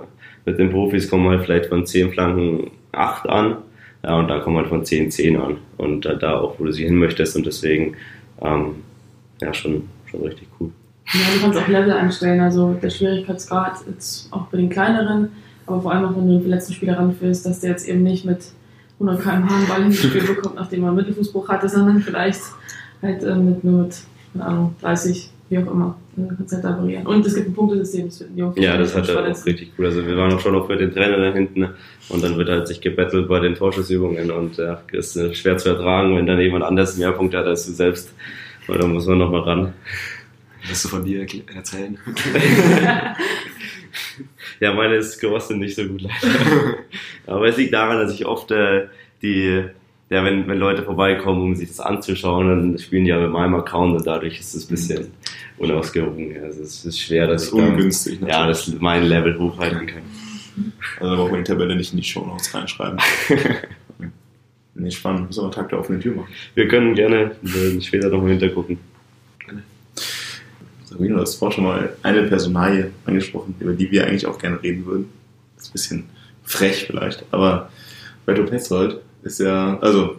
mit den Profis kommen halt vielleicht von 10 Flanken 8 an. Ja, und da kommen halt von 10 10 an. Und äh, da auch, wo du sie hin möchtest. Und deswegen, ähm, ja, schon, schon richtig cool. Ja, du kannst auch Level einstellen, also der Schwierigkeitsgrad jetzt auch bei den kleineren, aber vor allem auch wenn du den letzten Spieler ranführst, dass der jetzt eben nicht mit 100 km/h einen Ball hingespielt bekommt, nachdem er einen Mittelfußbruch hatte, sondern vielleicht halt äh, mit nur mit, keine Ahnung, 30, wie auch immer. Kannst du halt da variieren. Und es gibt ein Punktesystem, das finden die auch Ja, das hat er auch richtig cool. Also wir waren auch schon noch für den Trainer da hinten und dann wird halt sich gebettelt bei den Torschussübungen und ja, ist äh, schwer zu ertragen, wenn dann jemand anders mehr Punkte hat als du selbst, weil da muss man nochmal ran. Wirst du von dir erzählen? <laughs> ja, meine ist gerostet nicht so gut leider. Aber es liegt daran, dass ich oft äh, die, ja, wenn, wenn Leute vorbeikommen, um sich das anzuschauen, dann spielen die ja mit meinem Account und dadurch ist es ein bisschen unausgewogen. Also es ist schwer, dass das ist ich ungünstig, dann, ja, dass mein Level hochhalten kann. Also da braucht man die Tabelle nicht in die Show Notes reinschreiben. <laughs> nee, spannend. Muss aber Tag der offenen Tür machen. Wir können gerne später nochmal hintergucken. Sabrina, du hast vorhin schon mal eine Personalie angesprochen, über die wir eigentlich auch gerne reden würden. Das ist ein bisschen frech vielleicht, aber Beto Petzold ist ja, also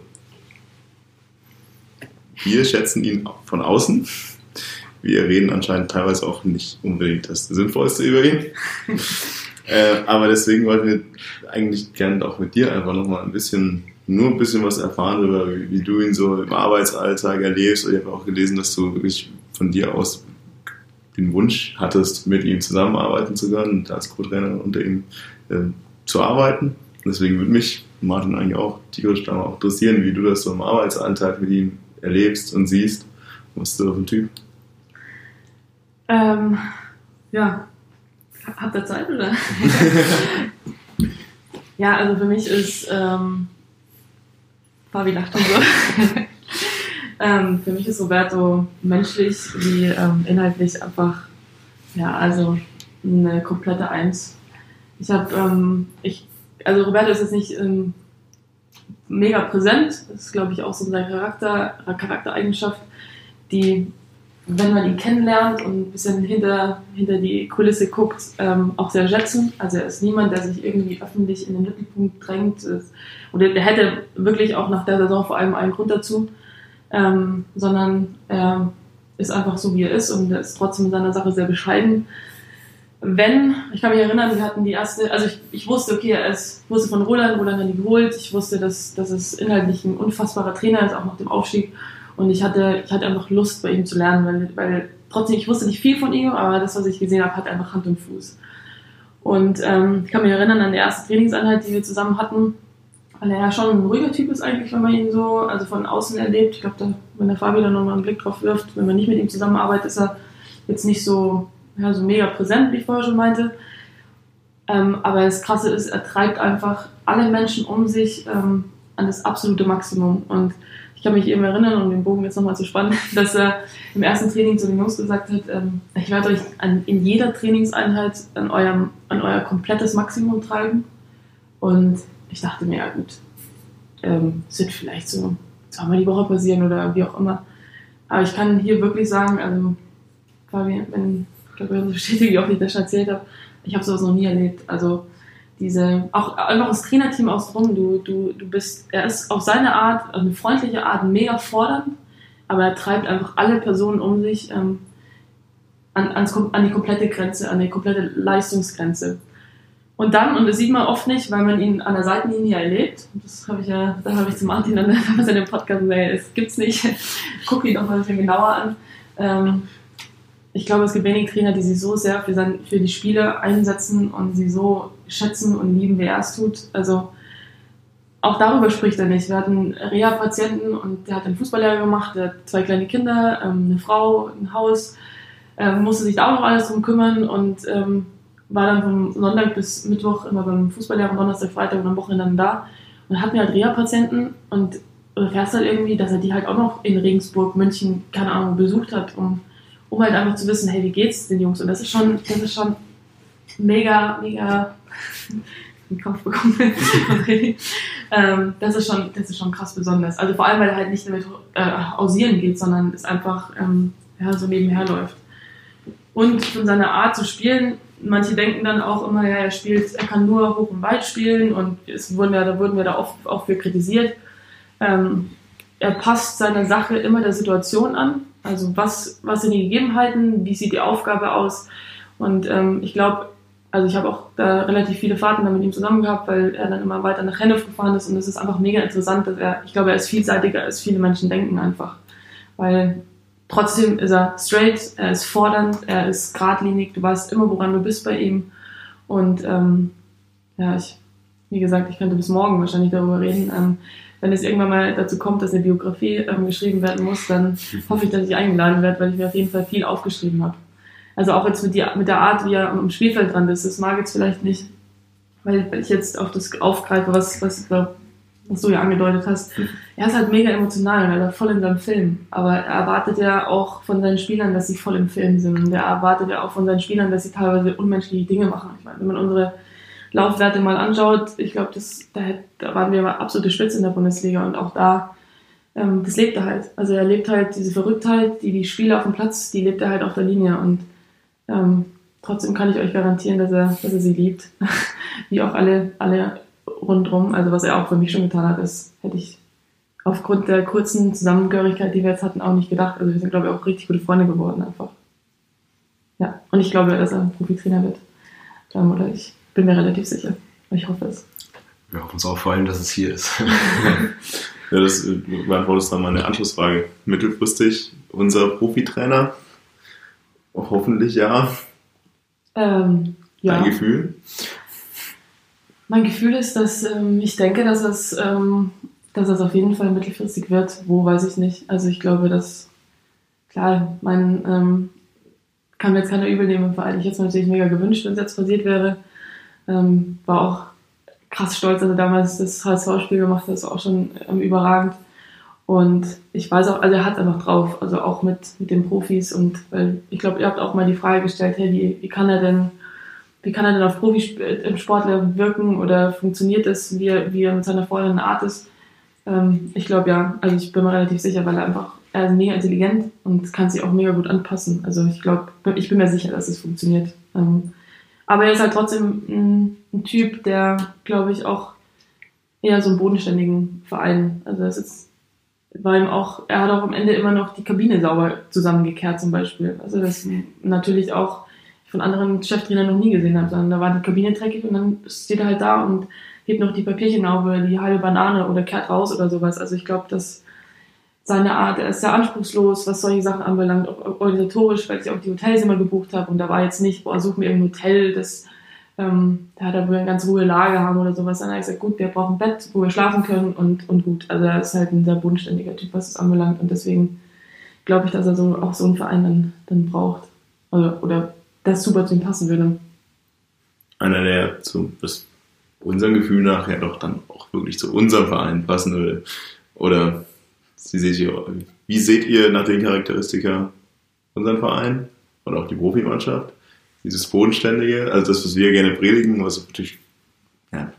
wir schätzen ihn von außen. Wir reden anscheinend teilweise auch nicht unbedingt das Sinnvollste über ihn. <laughs> äh, aber deswegen wollten wir eigentlich gerne auch mit dir einfach nochmal ein bisschen, nur ein bisschen was erfahren über, wie, wie du ihn so im Arbeitsalltag erlebst. Und ich habe auch gelesen, dass du wirklich von dir aus den Wunsch hattest, mit ihm zusammenarbeiten zu können und als Co-Trainer unter ihm äh, zu arbeiten. Deswegen würde mich Martin eigentlich auch tierisch dann auch interessieren, wie du das so im Arbeitsalltag mit ihm erlebst und siehst. Was ist du für ein Typ? Ähm, ja, habt ihr Zeit oder? <laughs> ja, also für mich ist ähm, Fabi lacht und so. <laughs> Ähm, für mich ist Roberto menschlich wie ähm, inhaltlich einfach, ja, also eine komplette Eins. Ich habe, ähm, ich, also Roberto ist jetzt nicht ähm, mega präsent, das ist glaube ich auch so seine Charakter, Charaktereigenschaft, die, wenn man ihn kennenlernt und ein bisschen hinter, hinter die Kulisse guckt, ähm, auch sehr schätzen. Also er ist niemand, der sich irgendwie öffentlich in den Mittelpunkt drängt. Und der hätte wirklich auch nach der Saison vor allem einen Grund dazu ähm, sondern er ist einfach so, wie er ist und er ist trotzdem in seiner Sache sehr bescheiden. Wenn, ich kann mich erinnern, wir hatten die erste, also ich, ich wusste, okay, er ist, wusste von Roland, Roland hat ihn geholt, ich wusste, dass, dass es inhaltlich ein unfassbarer Trainer ist, auch nach dem Aufstieg und ich hatte, ich hatte einfach Lust, bei ihm zu lernen, weil, weil trotzdem, ich wusste nicht viel von ihm, aber das, was ich gesehen habe, hat einfach Hand und Fuß. Und ähm, ich kann mich erinnern an die erste Trainingseinheit, die wir zusammen hatten, weil er ja schon ein ruhiger Typ ist eigentlich, wenn man ihn so, also von außen erlebt. Ich glaube, wenn der Fabi da nochmal einen Blick drauf wirft, wenn man nicht mit ihm zusammenarbeitet, ist er jetzt nicht so, ja, so mega präsent, wie ich vorher schon meinte. Ähm, aber das Krasse ist, er treibt einfach alle Menschen um sich ähm, an das absolute Maximum. Und ich kann mich eben erinnern, um den Bogen jetzt nochmal zu spannen, <laughs> dass er im ersten Training zu den Jungs gesagt hat, ähm, ich werde euch an, in jeder Trainingseinheit an, eurem, an euer komplettes Maximum treiben. Und ich dachte mir, ja gut, ähm, es wird vielleicht so zweimal die Woche passieren oder wie auch immer. Aber ich kann hier wirklich sagen, also, Fabian, wenn, das bestätige ich auch, wie ich das schon erzählt habe, ich habe sowas noch nie erlebt. Also, diese, auch einfach das Trainerteam aus drum, du, du, du bist, er ist auf seine Art, eine freundliche Art, mega fordernd, aber er treibt einfach alle Personen um sich ähm, an, ans, an die komplette Grenze, an die komplette Leistungsgrenze. Und dann, und das sieht man oft nicht, weil man ihn an der Seitenlinie erlebt. Das habe ich ja, da habe ich zu Martin dann damals in dem Podcast gesagt, es gibt's nicht. <laughs> Guck ihn doch mal ein bisschen genauer an. Ähm, ich glaube, es gibt wenige Trainer, die sich so sehr für, sein, für die Spiele einsetzen und sie so schätzen und lieben, wie er es tut. Also auch darüber spricht er nicht. Wir hatten Reha-Patienten und der hat einen Fußballlehrer gemacht, der hat zwei kleine Kinder, ähm, eine Frau, ein Haus, musste sich da auch noch alles drum kümmern und ähm, war dann vom Sonntag bis Mittwoch immer beim Fußballlehrer, Donnerstag, Freitag und am Wochenende dann da und hat mir halt Reha-Patienten und erfährst halt irgendwie, dass er die halt auch noch in Regensburg, München, keine Ahnung, besucht hat, um, um halt einfach zu wissen, hey, wie geht's den Jungs? Und das ist schon, das ist schon mega, mega <laughs> den Kopf bekommen. <laughs> ähm, das, ist schon, das ist schon krass besonders. Also vor allem, weil er halt nicht damit äh, hausieren geht, sondern es einfach ähm, ja, so nebenher läuft. Und von seiner Art zu spielen, manche denken dann auch immer, ja, er spielt, er kann nur hoch und weit spielen und es wurden ja, da wurden wir da oft auch für kritisiert. Ähm, er passt seine Sache immer der Situation an. Also was, was sind die Gegebenheiten, wie sieht die Aufgabe aus? Und ähm, ich glaube, also ich habe auch da relativ viele Fahrten dann mit ihm zusammen gehabt, weil er dann immer weiter nach Hennef gefahren ist und es ist einfach mega interessant, dass er, ich glaube, er ist vielseitiger als viele Menschen denken einfach. Weil trotzdem ist er straight, er ist fordernd, er ist geradlinig, du weißt immer, woran du bist bei ihm. Und ähm, ja, ich, wie gesagt, ich könnte bis morgen wahrscheinlich darüber reden. Ähm, wenn es irgendwann mal dazu kommt, dass eine Biografie ähm, geschrieben werden muss, dann <laughs> hoffe ich, dass ich eingeladen werde, weil ich mir auf jeden Fall viel aufgeschrieben habe. Also auch jetzt mit, die, mit der Art, wie er am Spielfeld dran ist, das mag jetzt vielleicht nicht, weil ich jetzt auf das aufgreife, was, was, was du ja angedeutet hast. Er ist halt mega emotional und er ist voll in seinem Film. Aber er erwartet ja auch von seinen Spielern, dass sie voll im Film sind. Und er erwartet ja auch von seinen Spielern, dass sie teilweise unmenschliche Dinge machen. Ich meine, wenn man unsere Laufwerte mal anschaut, ich glaube, da, da waren wir mal absolute Spitze in der Bundesliga und auch da, ähm, das lebt er halt. Also er lebt halt diese Verrücktheit, die die Spieler auf dem Platz, die lebt er halt auf der Linie und ähm, trotzdem kann ich euch garantieren, dass er, dass er sie liebt. <laughs> Wie auch alle, alle rundrum. Also was er auch für mich schon getan hat, das hätte ich aufgrund der kurzen Zusammengehörigkeit, die wir jetzt hatten, auch nicht gedacht. Also wir sind, glaube ich, auch richtig gute Freunde geworden einfach. Ja, und ich glaube, dass er ein Profitrainer wird. Ähm, oder ich bin mir relativ sicher. Ich hoffe es. Wir hoffen es auch vor allem, dass es hier ist. <laughs> ja, das beantwortet dann meine Anschlussfrage. Mittelfristig unser Profitrainer? Hoffentlich ja. Ähm, ja. Dein Gefühl? Mein Gefühl ist, dass ähm, ich denke, dass es, ähm, dass es auf jeden Fall mittelfristig wird. Wo weiß ich nicht. Also ich glaube, dass klar, mein ähm, kann mir jetzt keiner übel nehmen im Verein. Ich hätte es mir natürlich mega gewünscht, wenn es jetzt passiert wäre. Ähm, war auch krass stolz, er damals das HSV-Spiel gemacht hat, war auch schon ähm, überragend. Und ich weiß auch, also er hat einfach drauf, also auch mit, mit den Profis und weil ich glaube, ihr habt auch mal die Frage gestellt, hey, wie, wie kann er denn, wie kann er denn auf Profisportler wirken oder funktioniert das, wie er, wie er mit seiner fordernden Art ist? Ähm, ich glaube ja, also ich bin mir relativ sicher, weil er einfach, er ist mega intelligent und kann sich auch mega gut anpassen. Also ich glaube, ich bin mir sicher, dass es funktioniert. Ähm, aber er ist halt trotzdem ein, ein Typ, der, glaube ich, auch eher so einen bodenständigen Verein. Also es ist war ihm auch, er hat auch am Ende immer noch die Kabine sauber zusammengekehrt zum Beispiel. Also das natürlich auch von anderen Cheftrainern noch nie gesehen habe, sondern da war die Kabine dreckig und dann steht er halt da und hebt noch die Papierchen auf oder die halbe Banane oder kehrt raus oder sowas. Also ich glaube, dass seine Art, er ist sehr anspruchslos, was solche Sachen anbelangt, auch organisatorisch, weil ich auch die Hotels immer gebucht habe und da war jetzt nicht, boah, such mir irgendein Hotel, das ähm, da hat er wohl eine ganz ruhige Lage haben oder sowas. Dann habe ich gesagt, gut, wir brauchen ein Bett, wo wir schlafen können und, und gut. Also er ist halt ein sehr bodenständiger Typ, was es anbelangt und deswegen glaube ich, dass er so, auch so einen Verein dann, dann braucht. Oder, oder das super zu ihm passen würde. Einer, der zu das, unserem Gefühl nach ja doch dann auch wirklich zu unserem Verein passen würde. Oder wie seht ihr, wie seht ihr nach den Charakteristika unseren Verein und auch die Profimannschaft? dieses Bodenständige, also das, was wir gerne predigen, was natürlich, ja,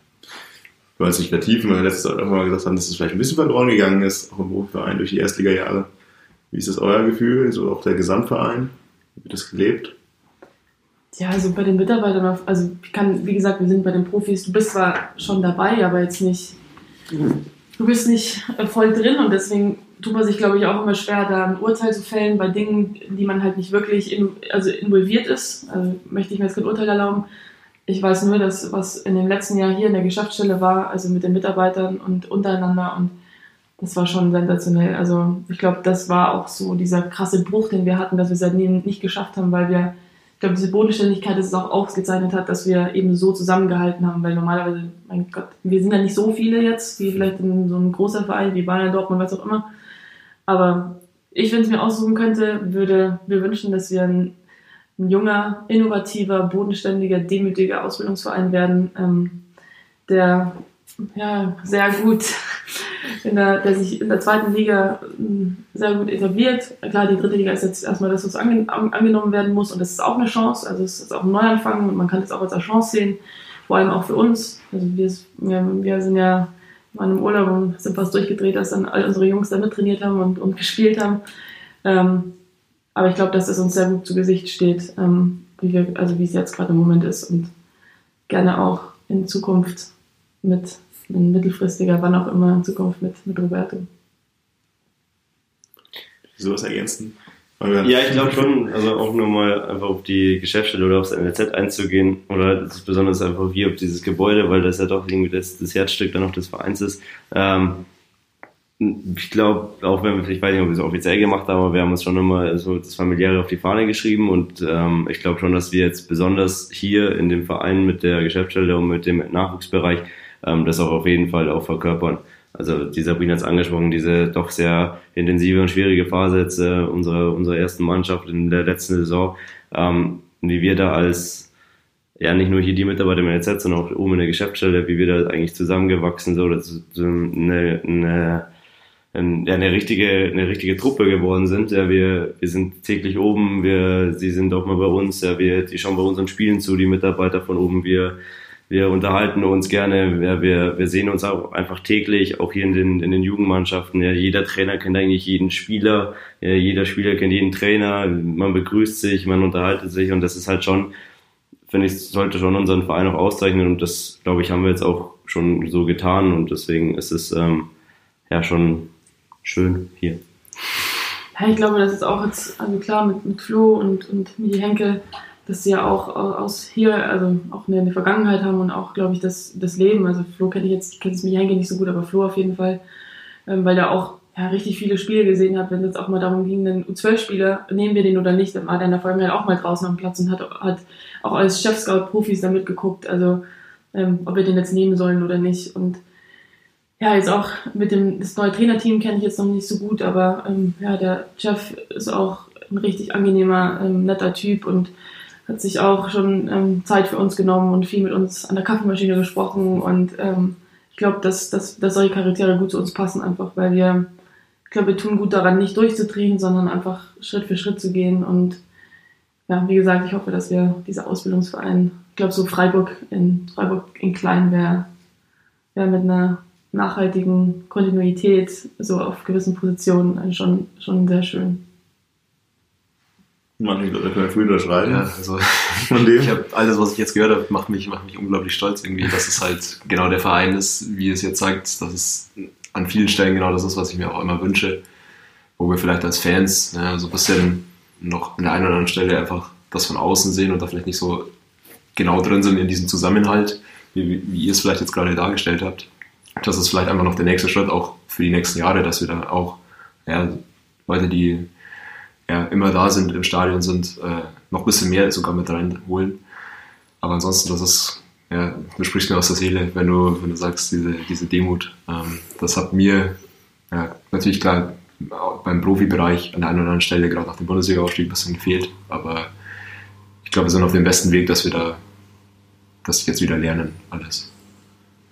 wir wollen es nicht vertiefen, weil wir letztes Mal auch mal gesagt haben, dass es vielleicht ein bisschen verloren gegangen ist, auch im Profiverein durch die Erstliga-Jahre. Wie ist das euer Gefühl, so auch der Gesamtverein? Wie wird das gelebt? Ja, also bei den Mitarbeitern, also ich kann, wie gesagt, wir sind bei den Profis, du bist zwar schon dabei, aber jetzt nicht, du bist nicht voll drin und deswegen tut man sich, glaube ich, auch immer schwer, da ein Urteil zu fällen bei Dingen, die man halt nicht wirklich in, also involviert ist. Also möchte ich mir jetzt kein Urteil erlauben. Ich weiß nur, dass was in dem letzten Jahr hier in der Geschäftsstelle war, also mit den Mitarbeitern und untereinander und das war schon sensationell. Also ich glaube, das war auch so dieser krasse Bruch, den wir hatten, dass wir es halt nie, nicht geschafft haben, weil wir, glaube, diese Bodenständigkeit ist es auch ausgezeichnet hat, dass wir eben so zusammengehalten haben, weil normalerweise, mein Gott, wir sind ja nicht so viele jetzt, wie vielleicht in so einem großer Verein wie Bayern, Dortmund, was auch immer. Aber ich, wenn es mir aussuchen könnte, würde mir wünschen, dass wir ein, ein junger, innovativer, bodenständiger, demütiger Ausbildungsverein werden, ähm, der ja, sehr gut in der, der sich in der zweiten Liga ähm, sehr gut etabliert. Klar, die dritte Liga ist jetzt erstmal das, was ange, angenommen werden muss und das ist auch eine Chance. Also es ist auch ein Neuanfang und man kann das auch als eine Chance sehen, vor allem auch für uns. Also wir, wir, sind ja waren im Urlaub und sind fast durchgedreht, dass dann all unsere Jungs da mittrainiert haben und, und gespielt haben. Ähm, aber ich glaube, dass es uns sehr gut zu Gesicht steht, ähm, wie wir, also wie es jetzt gerade im Moment ist und gerne auch in Zukunft mit in mittelfristiger, wann auch immer in Zukunft mit, mit Roberto. Sowas ergänzen? Ja, ich glaube schon, also auch nur mal einfach auf die Geschäftsstelle oder aufs NLZ einzugehen oder besonders einfach hier auf dieses Gebäude, weil das ja doch irgendwie das, das Herzstück dann auch des Vereins ist. Ähm, ich glaube, auch wenn wir, ich weiß nicht, ob wir es offiziell gemacht haben, aber wir haben uns schon immer so das Familiäre auf die Fahne geschrieben und ähm, ich glaube schon, dass wir jetzt besonders hier in dem Verein mit der Geschäftsstelle und mit dem Nachwuchsbereich ähm, das auch auf jeden Fall auch verkörpern. Also die Sabrina hat es angesprochen, diese doch sehr intensive und schwierige Phase jetzt äh, unserer, unserer ersten Mannschaft in der letzten Saison, ähm, wie wir da als, ja nicht nur hier die Mitarbeiter im NZ, sondern auch oben in der Geschäftsstelle, wie wir da eigentlich zusammengewachsen sind oder so eine, eine, eine, eine richtige, eine richtige Truppe geworden sind. Ja, wir, wir sind täglich oben, wir, sie sind auch mal bei uns, ja, wir, die schauen bei unseren Spielen zu, die Mitarbeiter von oben, wir, wir unterhalten uns gerne, wir, wir, wir sehen uns auch einfach täglich, auch hier in den, in den Jugendmannschaften. Ja, jeder Trainer kennt eigentlich jeden Spieler, ja, jeder Spieler kennt jeden Trainer, man begrüßt sich, man unterhaltet sich. Und das ist halt schon, finde ich, sollte schon unseren Verein auch auszeichnen. Und das, glaube ich, haben wir jetzt auch schon so getan. Und deswegen ist es ähm, ja schon schön hier. Ja, ich glaube, das ist auch jetzt, also klar, mit, mit Flo und, und Midi Henkel dass sie ja auch aus hier, also auch eine, Vergangenheit haben und auch, glaube ich, das, das Leben. Also Flo kenne ich jetzt, kenne es mich eigentlich nicht so gut, aber Flo auf jeden Fall, ähm, weil der auch ja, richtig viele Spiele gesehen hat, wenn es jetzt auch mal darum ging, den U12-Spieler, nehmen wir den oder nicht, dann war der in der Vergangenheit auch mal draußen am Platz und hat, hat auch als Chef-Scout-Profis da mitgeguckt, also ähm, ob wir den jetzt nehmen sollen oder nicht. Und ja, jetzt auch mit dem, das neue Trainerteam kenne ich jetzt noch nicht so gut, aber ähm, ja, der Chef ist auch ein richtig angenehmer, ähm, netter Typ und hat sich auch schon ähm, Zeit für uns genommen und viel mit uns an der Kaffeemaschine gesprochen. Und ähm, ich glaube, dass, dass, dass solche Charaktere gut zu uns passen, einfach weil wir, ich glaube, wir tun gut daran, nicht durchzudrehen, sondern einfach Schritt für Schritt zu gehen. Und ja, wie gesagt, ich hoffe, dass wir dieser Ausbildungsverein, ich glaube, so Freiburg in Freiburg in Klein wäre, wäre mit einer nachhaltigen Kontinuität so auf gewissen Positionen schon, schon sehr schön. Manche Leute können früh unterschreiben. Ja, also <laughs> Von dem. ich habe alles, was ich jetzt gehört habe, macht mich, macht mich unglaublich stolz irgendwie, dass es halt genau der Verein ist, wie es jetzt zeigt, dass es an vielen Stellen genau das ist, was ich mir auch immer wünsche, wo wir vielleicht als Fans ja, so ein bisschen noch an der einen oder anderen Stelle einfach das von außen sehen und da vielleicht nicht so genau drin sind in diesem Zusammenhalt, wie, wie ihr es vielleicht jetzt gerade dargestellt habt. Das ist vielleicht einfach noch der nächste Schritt auch für die nächsten Jahre, dass wir da auch ja, Leute, die ja, immer da sind, im Stadion sind, äh, noch ein bisschen mehr sogar mit reinholen. Aber ansonsten, das ist, ja, du sprichst mir aus der Seele, wenn du, wenn du sagst, diese, diese Demut. Ähm, das hat mir ja, natürlich klar beim Profibereich an der einen oder anderen Stelle, gerade nach dem Bundesliga-Aufstieg, ein bisschen gefehlt. Aber ich glaube, wir sind auf dem besten Weg, dass wir da das jetzt wieder lernen, alles.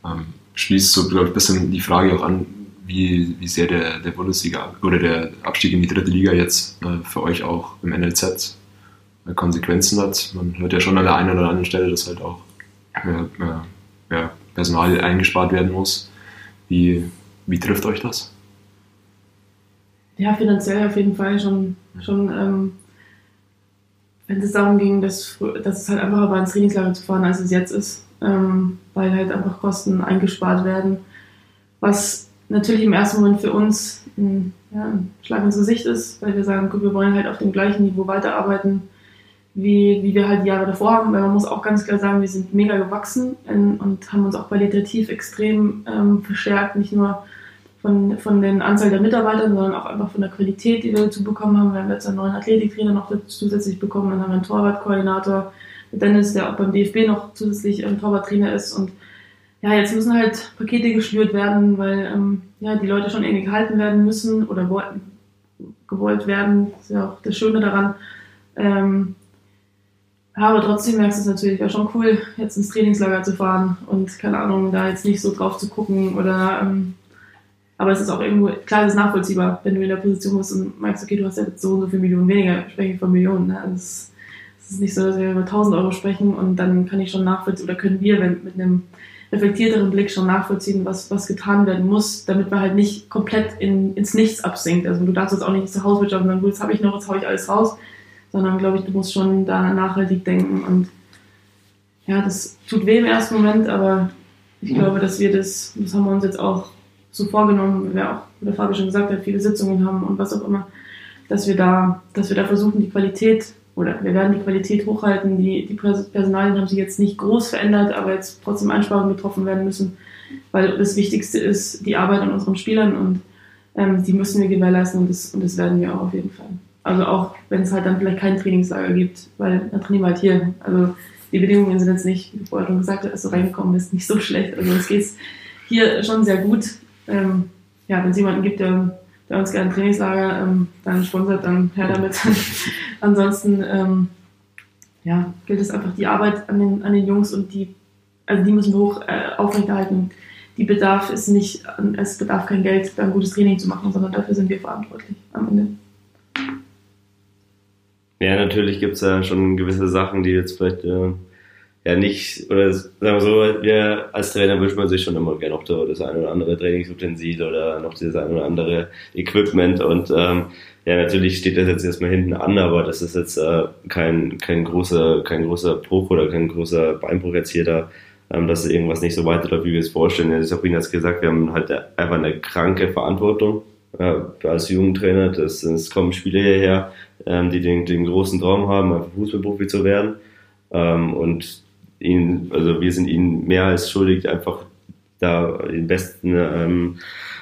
Ähm, schließt so, glaube ich, ein bisschen die Frage auch an, wie, wie sehr der, der Bundesliga oder der Abstieg in die dritte Liga jetzt äh, für euch auch im NLZ äh, Konsequenzen hat. Man hört ja schon an der einen oder anderen Stelle, dass halt auch äh, ja, Personal eingespart werden muss. Wie, wie trifft euch das? Ja, finanziell auf jeden Fall schon, schon ähm, wenn es darum ging, dass, dass es halt einfacher war, ins Trainingslager zu fahren, als es jetzt ist, ähm, weil halt einfach Kosten eingespart werden. Was natürlich im ersten Moment für uns ein, ja, ein Schlag ins Gesicht ist, weil wir sagen, gut, wir wollen halt auf dem gleichen Niveau weiterarbeiten, wie, wie wir halt die Jahre davor haben, weil man muss auch ganz klar sagen, wir sind mega gewachsen und haben uns auch qualitativ extrem ähm, verstärkt, nicht nur von, von den Anzahl der Mitarbeitern, sondern auch einfach von der Qualität, die wir dazu bekommen haben. Wir haben jetzt einen neuen Athletiktrainer noch zusätzlich bekommen, dann haben wir einen Torwartkoordinator, Dennis, der auch beim DFB noch zusätzlich ein Torwarttrainer ist. Und ja, jetzt müssen halt Pakete geschnürt werden, weil ähm, ja, die Leute schon irgendwie gehalten werden müssen oder gewollt werden. Das ist ja auch das Schöne daran. Ähm, aber trotzdem merkst du es natürlich, wäre schon cool, jetzt ins Trainingslager zu fahren und keine Ahnung, da jetzt nicht so drauf zu gucken oder ähm, aber es ist auch irgendwo, klar, es ist nachvollziehbar, wenn du in der Position bist und merkst, okay, du hast ja jetzt so und so viele Millionen weniger, spreche von Millionen. Ne? Also es, es ist nicht so, dass wir über 1000 Euro sprechen und dann kann ich schon nachvollziehen, oder können wir wenn, mit einem reflektierteren Blick schon nachvollziehen, was, was getan werden muss, damit man halt nicht komplett in, ins Nichts absinkt. Also du darfst jetzt auch nicht zu Hause wirtschaften und dann, jetzt habe ich noch, jetzt haue ich alles raus, sondern glaube ich, du musst schon da nachhaltig denken und ja, das tut weh im ersten Moment, aber ich glaube, dass wir das, das haben wir uns jetzt auch so vorgenommen, wie wir auch, wie der Fabi schon gesagt hat, viele Sitzungen haben und was auch immer, dass wir da, dass wir da versuchen, die Qualität oder wir werden die Qualität hochhalten. Die, die Personalien haben sich jetzt nicht groß verändert, aber jetzt trotzdem Einsparungen getroffen werden müssen, weil das Wichtigste ist die Arbeit an unseren Spielern und ähm, die müssen wir gewährleisten und das, und das werden wir auch auf jeden Fall. Also auch wenn es halt dann vielleicht kein Trainingslager gibt, weil dann trainieren wir halt hier. Also die Bedingungen sind jetzt nicht, wie vorher schon gesagt hast, als du reingekommen bist, nicht so schlecht. Also es geht hier schon sehr gut. Ähm, ja, wenn es jemanden gibt, der der uns gerne Trainingslager ähm, dann sponsert, dann her damit. <laughs> Ansonsten ähm, ja, gilt es einfach die Arbeit an den, an den Jungs und die, also die müssen wir hoch äh, aufrechterhalten. Die Bedarf ist nicht, es bedarf kein Geld, da ein gutes Training zu machen, sondern dafür sind wir verantwortlich am Ende. Ja, natürlich gibt es ja schon gewisse Sachen, die jetzt vielleicht äh, ja nicht, oder sagen wir so, wir als Trainer wünscht man sich schon immer gerne noch das eine oder andere Trainingsutensil oder noch dieses eine oder andere Equipment und ähm, ja, natürlich steht das jetzt erstmal hinten an, aber das ist jetzt äh, kein, kein, großer, kein großer Bruch oder kein großer Beinbruch jetzt hier da, ähm, dass irgendwas nicht so weiterläuft, wie wir es vorstellen. Ich habe Ihnen jetzt gesagt, wir haben halt einfach eine kranke Verantwortung äh, als Jugendtrainer. Das, es kommen Spieler hierher, ähm, die den, den großen Traum haben, einfach Fußballprofi zu werden. Ähm, und ihnen, also wir sind ihnen mehr als schuldig, einfach da den besten, ähm,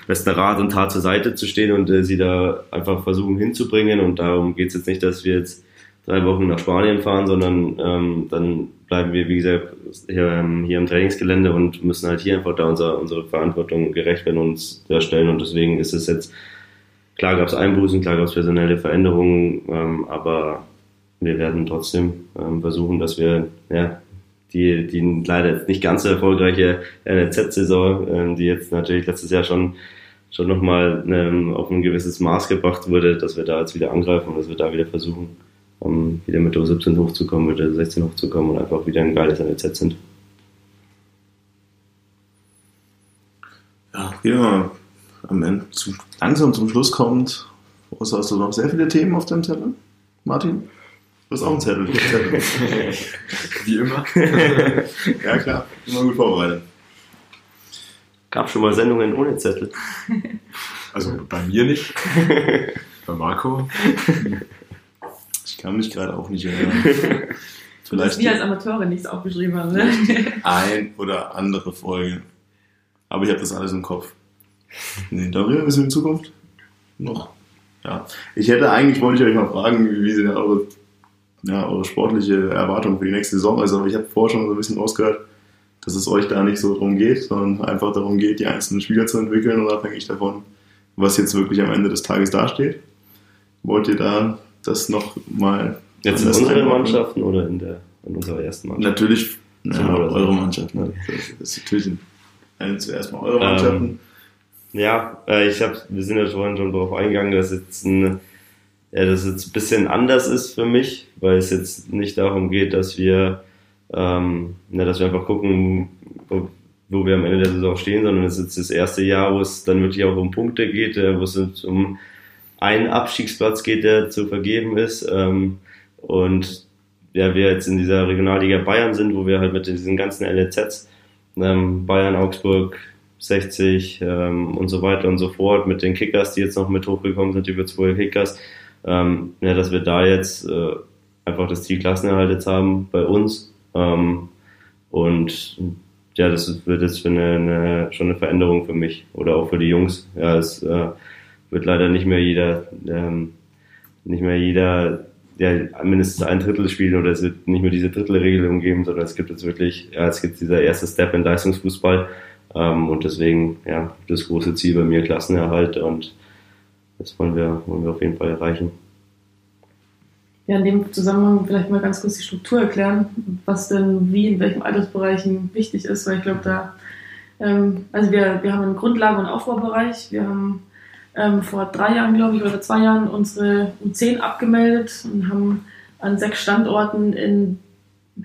besten Rat und Tat zur Seite zu stehen und äh, sie da einfach versuchen hinzubringen. Und darum geht es jetzt nicht, dass wir jetzt drei Wochen nach Spanien fahren, sondern ähm, dann bleiben wir, wie gesagt, hier, ähm, hier im Trainingsgelände und müssen halt hier einfach da unser, unsere Verantwortung gerecht werden und uns da. Und deswegen ist es jetzt, klar gab es Einbußen, klar gab es personelle Veränderungen, ähm, aber wir werden trotzdem ähm, versuchen, dass wir ja, die, die leider jetzt nicht ganz so erfolgreiche NLZ-Saison, ähm, die jetzt natürlich letztes Jahr schon, schon nochmal ähm, auf ein gewisses Maß gebracht wurde, dass wir da jetzt wieder angreifen und dass wir da wieder versuchen, um wieder mit der U17 hochzukommen, mit der 16 hochzukommen und einfach wieder ein geiles NLZ sind. Ja, gehen wir am Ende zum, langsam zum Schluss kommt. Außer hast du noch sehr viele Themen auf deinem Zettel, Martin? Du hast auch einen Zettel. Zettel. <laughs> Wie immer. <laughs> ja, klar. Immer gut vorbereitet. Gab schon mal Sendungen ohne Zettel. <laughs> Also bei mir nicht. bei Marco. Ich kann mich gerade auch nicht erinnern. Vielleicht wir als Amateure nichts aufgeschrieben haben, ne? Ein oder andere Folge. Aber ich habe das alles im Kopf. Nee, darüber wissen wir in Zukunft noch. Ja. Ich hätte eigentlich, wollte ich euch mal fragen, wie sind eure ja, eure sportliche Erwartung für die nächste Saison ist. Aber ich habe vorher schon so ein bisschen rausgehört, dass es euch da nicht so darum geht, sondern einfach darum geht, die einzelnen Spieler zu entwickeln, unabhängig davon, was jetzt wirklich am Ende des Tages dasteht. Wollt ihr da das noch mal. Jetzt in unseren Mannschaften oder in, der, in unserer ersten Mannschaft? Natürlich, ja, eure Mannschaft. Ne? Das ist natürlich zuerst mal eure Mannschaften. Ähm, ja, äh, ich hab, wir sind ja vorhin schon darauf eingegangen, dass jetzt ein ja, das jetzt ein bisschen anders ist für mich, weil es jetzt nicht darum geht, dass wir, ähm, na, dass wir einfach gucken, wo, wo wir am Ende der Saison stehen, sondern es ist jetzt das erste Jahr, wo es dann wirklich auch um Punkte geht, äh, wo es um einen Abstiegsplatz geht, der zu vergeben ist. Ähm, und ja, wir jetzt in dieser Regionalliga Bayern sind, wo wir halt mit diesen ganzen LZs, ähm, Bayern, Augsburg, 60 ähm, und so weiter und so fort, mit den Kickers, die jetzt noch mit hochgekommen sind, über zwei Kickers, ähm, ja, dass wir da jetzt äh, einfach das Ziel Klassenerhalt jetzt haben bei uns. Ähm, und ja, das wird jetzt eine, eine, schon eine Veränderung für mich oder auch für die Jungs. Ja, es äh, wird leider nicht mehr jeder, ähm, nicht mehr jeder, der mindestens ein Drittel spielen oder es wird nicht mehr diese Drittelregelung geben, sondern es gibt jetzt wirklich, ja, es gibt dieser erste Step in Leistungsfußball ähm, und deswegen, ja, das große Ziel bei mir Klassenerhalt und das wollen wir, wollen wir auf jeden Fall erreichen. Ja, in dem Zusammenhang vielleicht mal ganz kurz die Struktur erklären, was denn wie in welchen Altersbereichen wichtig ist, weil ich glaube, da, ähm, also wir, wir haben einen Grundlage- und Aufbaubereich, wir haben ähm, vor drei Jahren, glaube ich, oder zwei Jahren unsere U10 abgemeldet und haben an sechs Standorten in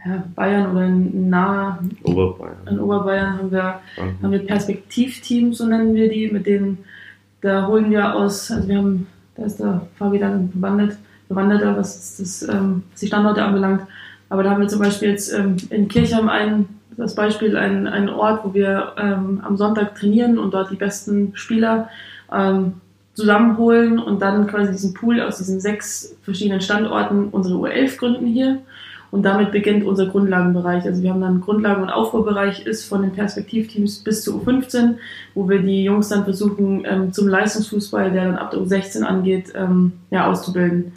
ja, Bayern oder in nahe Oberbayern. in Oberbayern haben wir, mhm. haben wir Perspektivteams, so nennen wir die, mit denen da holen wir aus, also wir haben, da ist der Fabi dann bewandert, bewanderter, was, das, ähm, die Standorte anbelangt. Aber da haben wir zum Beispiel jetzt ähm, in Kirchheim ein, das Beispiel, einen, einen Ort, wo wir ähm, am Sonntag trainieren und dort die besten Spieler ähm, zusammenholen und dann quasi diesen Pool aus diesen sechs verschiedenen Standorten unsere U11 gründen hier. Und damit beginnt unser Grundlagenbereich. Also wir haben dann Grundlagen- und Aufbaubereich, ist von den Perspektivteams bis zur U15, wo wir die Jungs dann versuchen, ähm, zum Leistungsfußball, der dann ab der U16 angeht, ähm, ja, auszubilden.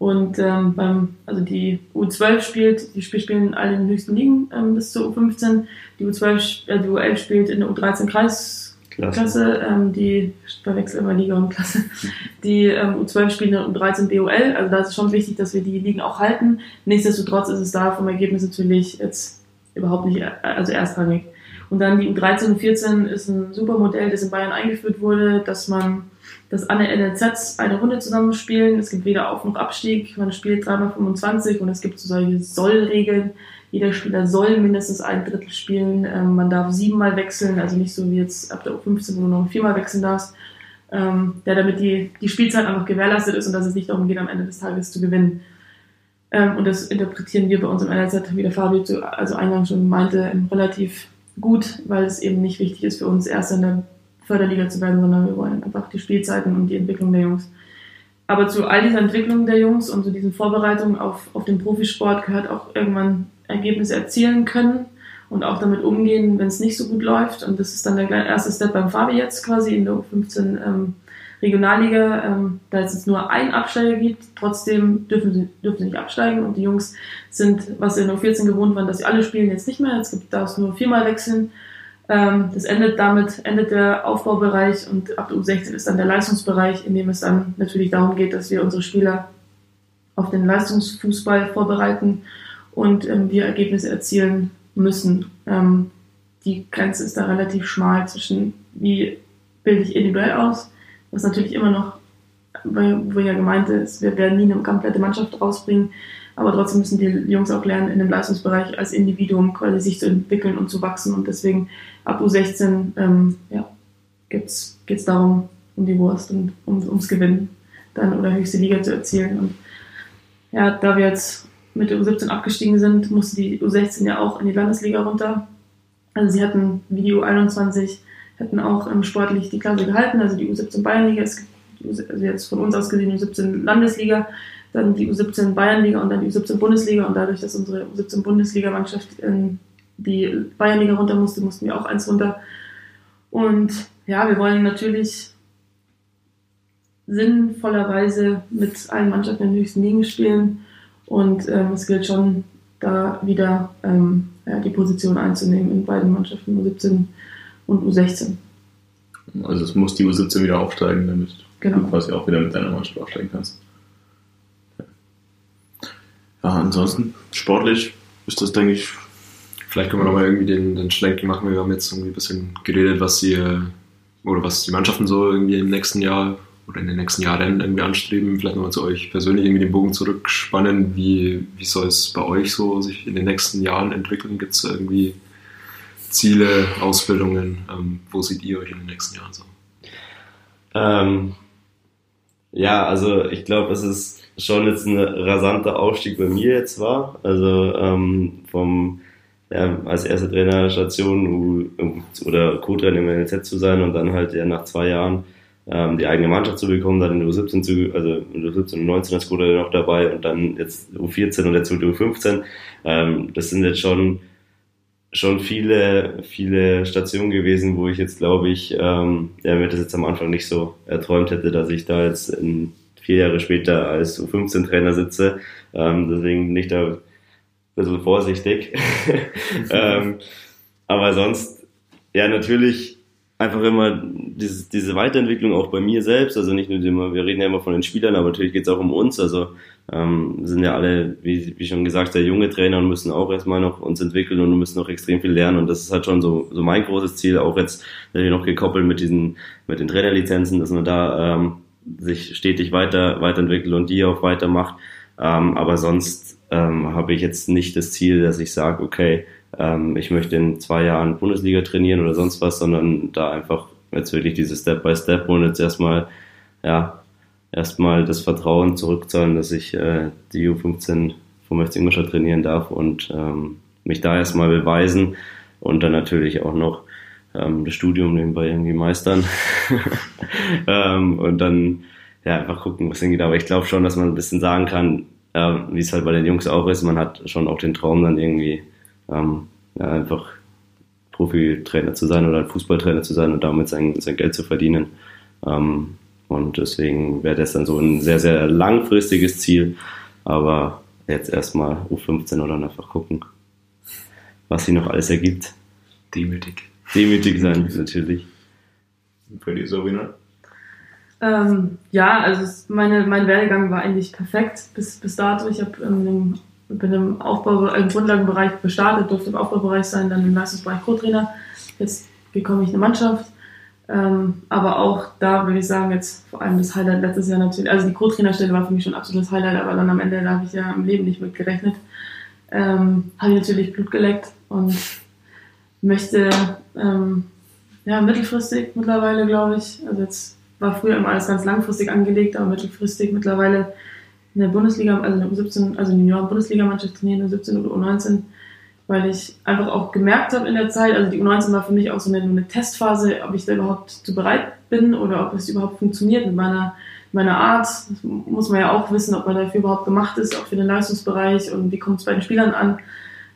Und ähm, beim, also die U12 spielt, die spielen alle in den höchsten Ligen ähm, bis zur U15. Die U12, äh, die U11 spielt in der U13 Kreisklasse, Klasse, ähm, die verwechseln immer Liga und Klasse. <laughs> Die ähm, U12 spielen der U13 BOL, also da ist es schon wichtig, dass wir die Ligen auch halten. Nichtsdestotrotz ist es da vom Ergebnis natürlich jetzt überhaupt nicht, also erstrangig. Und dann die U13 und 14 ist ein super Modell, das in Bayern eingeführt wurde, dass man dass alle NLZs eine Runde zusammenspielen. Es gibt weder Auf- noch Abstieg. Man spielt 3x25 und es gibt so solche Sollregeln. Jeder Spieler soll mindestens ein Drittel spielen. Ähm, man darf siebenmal wechseln, also nicht so wie jetzt ab der U15, wo du noch viermal wechseln darfst. Ähm, ja, damit die, die Spielzeit einfach gewährleistet ist und dass es nicht darum geht, am Ende des Tages zu gewinnen. Ähm, und das interpretieren wir bei uns im NLZ, wie der Fabio zu, also eingangs schon meinte, relativ gut, weil es eben nicht wichtig ist für uns, erst in der Förderliga zu werden, sondern wir wollen einfach die Spielzeiten und die Entwicklung der Jungs. Aber zu all dieser Entwicklung der Jungs und zu diesen Vorbereitungen auf, auf den Profisport gehört auch irgendwann Ergebnisse erzielen können und auch damit umgehen, wenn es nicht so gut läuft. Und das ist dann der erste Step beim Fabi jetzt quasi in der U15 ähm, Regionalliga, ähm, da es jetzt nur einen Absteiger gibt, trotzdem dürfen sie, dürfen sie nicht absteigen und die Jungs sind, was sie in der U14 gewohnt waren, dass sie alle spielen, jetzt nicht mehr. Jetzt gibt es nur viermal wechseln ähm, das endet damit, endet der Aufbaubereich und ab der U16 ist dann der Leistungsbereich, in dem es dann natürlich darum geht, dass wir unsere Spieler auf den Leistungsfußball vorbereiten und ähm, wir Ergebnisse erzielen müssen. Ähm, die Grenze ist da relativ schmal zwischen, wie bilde ich individuell aus, was natürlich immer noch, wo ja gemeint ist, wir werden nie eine komplette Mannschaft rausbringen, aber trotzdem müssen die Jungs auch lernen, in dem Leistungsbereich als Individuum quasi sich zu entwickeln und zu wachsen. Und deswegen ab U16 ähm, ja, geht es darum, um die Wurst und um, ums Gewinnen dann oder höchste Liga zu erzielen. Und ja, da wir jetzt mit der U17 abgestiegen sind, musste die U16 ja auch in die Landesliga runter. Also sie hatten wie die U21 hätten auch ähm, sportlich die Klasse gehalten, also die U17 Bayernliga, gibt also jetzt von uns aus gesehen die U17 Landesliga, dann die U17 Bayernliga und dann die U17 Bundesliga und dadurch, dass unsere U17 Bundesliga-Mannschaft in die Bayernliga runter musste, mussten wir auch eins runter. Und ja, wir wollen natürlich sinnvollerweise mit allen Mannschaften in den höchsten Ligen spielen und ähm, es gilt schon, da wieder ähm, ja, die Position einzunehmen in beiden Mannschaften, U17 und U16. Also es muss die U17 wieder aufsteigen, damit genau. du quasi auch wieder mit deiner Mannschaft aufsteigen kannst. Ja, ansonsten sportlich ist das, denke ich. Vielleicht können wir nochmal irgendwie den, den Schlenk machen. Wir haben jetzt irgendwie ein bisschen geredet, was ihr oder was die Mannschaften so irgendwie im nächsten Jahr oder in den nächsten Jahren irgendwie anstreben. Vielleicht nochmal zu euch persönlich irgendwie den Bogen zurückspannen. Wie, wie soll es bei euch so sich in den nächsten Jahren entwickeln? Gibt es irgendwie Ziele, Ausbildungen? Ähm, wo seht ihr euch in den nächsten Jahren so? Ähm, ja, also ich glaube, es ist schon jetzt ein rasanter Aufstieg bei mir jetzt war. Also ähm, vom ja, als erste Trainerstation oder Co-Trainer im NLZ zu sein und dann halt ja nach zwei Jahren ähm, die eigene Mannschaft zu bekommen, dann in der U17 zu, also in der U17 und 19 als Co-Trainer noch dabei und dann jetzt U14 und jetzt U15. Ähm, das sind jetzt schon schon viele, viele Stationen gewesen, wo ich jetzt glaube ich, ähm, ja, mir das jetzt am Anfang nicht so erträumt hätte, dass ich da jetzt in, vier Jahre später als U15-Trainer sitze. Ähm, deswegen nicht da ein bisschen vorsichtig. <laughs> ähm, aber sonst, ja, natürlich einfach immer diese, diese Weiterentwicklung auch bei mir selbst, also nicht nur immer, wir reden ja immer von den Spielern, aber natürlich geht es auch um uns, also ähm, sind ja alle, wie, wie schon gesagt, sehr junge Trainer und müssen auch erstmal noch uns entwickeln und müssen noch extrem viel lernen. Und das ist halt schon so, so mein großes Ziel, auch jetzt natürlich noch gekoppelt mit diesen, mit den Trainerlizenzen, dass man da ähm, sich stetig weiter, weiterentwickelt und die auch weitermacht, ähm, aber sonst ähm, habe ich jetzt nicht das Ziel, dass ich sage, okay, ähm, ich möchte in zwei Jahren Bundesliga trainieren oder sonst was, sondern da einfach jetzt wirklich dieses Step by Step und jetzt erstmal, ja, erstmal das Vertrauen zurückzahlen, dass ich äh, die U15 vom FC Ingolstadt trainieren darf und ähm, mich da erstmal beweisen und dann natürlich auch noch ähm, das Studium nebenbei irgendwie meistern <laughs> ähm, und dann ja einfach gucken, was hingeht. Aber ich glaube schon, dass man ein bisschen sagen kann, äh, wie es halt bei den Jungs auch ist, man hat schon auch den Traum dann irgendwie ähm, ja, einfach Profitrainer zu sein oder Fußballtrainer zu sein und damit sein, sein Geld zu verdienen. Ähm, und deswegen wäre das dann so ein sehr, sehr langfristiges Ziel. Aber jetzt erstmal U15 oder einfach gucken, was sie noch alles ergibt. Demütig. Demütig sein, natürlich. Für die Sabrina? Ähm, ja, also meine, mein Werdegang war eigentlich perfekt bis, bis dato. Ich habe ähm, bin im Aufbau, im Grundlagenbereich gestartet, durfte im Aufbaubereich sein, dann im Leistungsbereich Co-Trainer. Jetzt bekomme ich eine Mannschaft. Ähm, aber auch da würde ich sagen, jetzt vor allem das Highlight letztes Jahr natürlich, also die Co-Trainerstelle war für mich schon ein absolutes Highlight, aber dann am Ende, da habe ich ja im Leben nicht mit gerechnet, ähm, habe ich natürlich Blut geleckt und möchte ähm, ja, mittelfristig mittlerweile, glaube ich, also jetzt war früher immer alles ganz langfristig angelegt, aber mittelfristig mittlerweile in der Bundesliga, also in der U17, also in der Junioren-Bundesligamannschaft trainieren, U17 oder U19, weil ich einfach auch gemerkt habe in der Zeit, also die U19 war für mich auch so eine, eine Testphase, ob ich da überhaupt zu bereit bin oder ob es überhaupt funktioniert mit meiner, meiner Art. Das muss man ja auch wissen, ob man dafür überhaupt gemacht ist, auch für den Leistungsbereich und wie kommt es bei den Spielern an.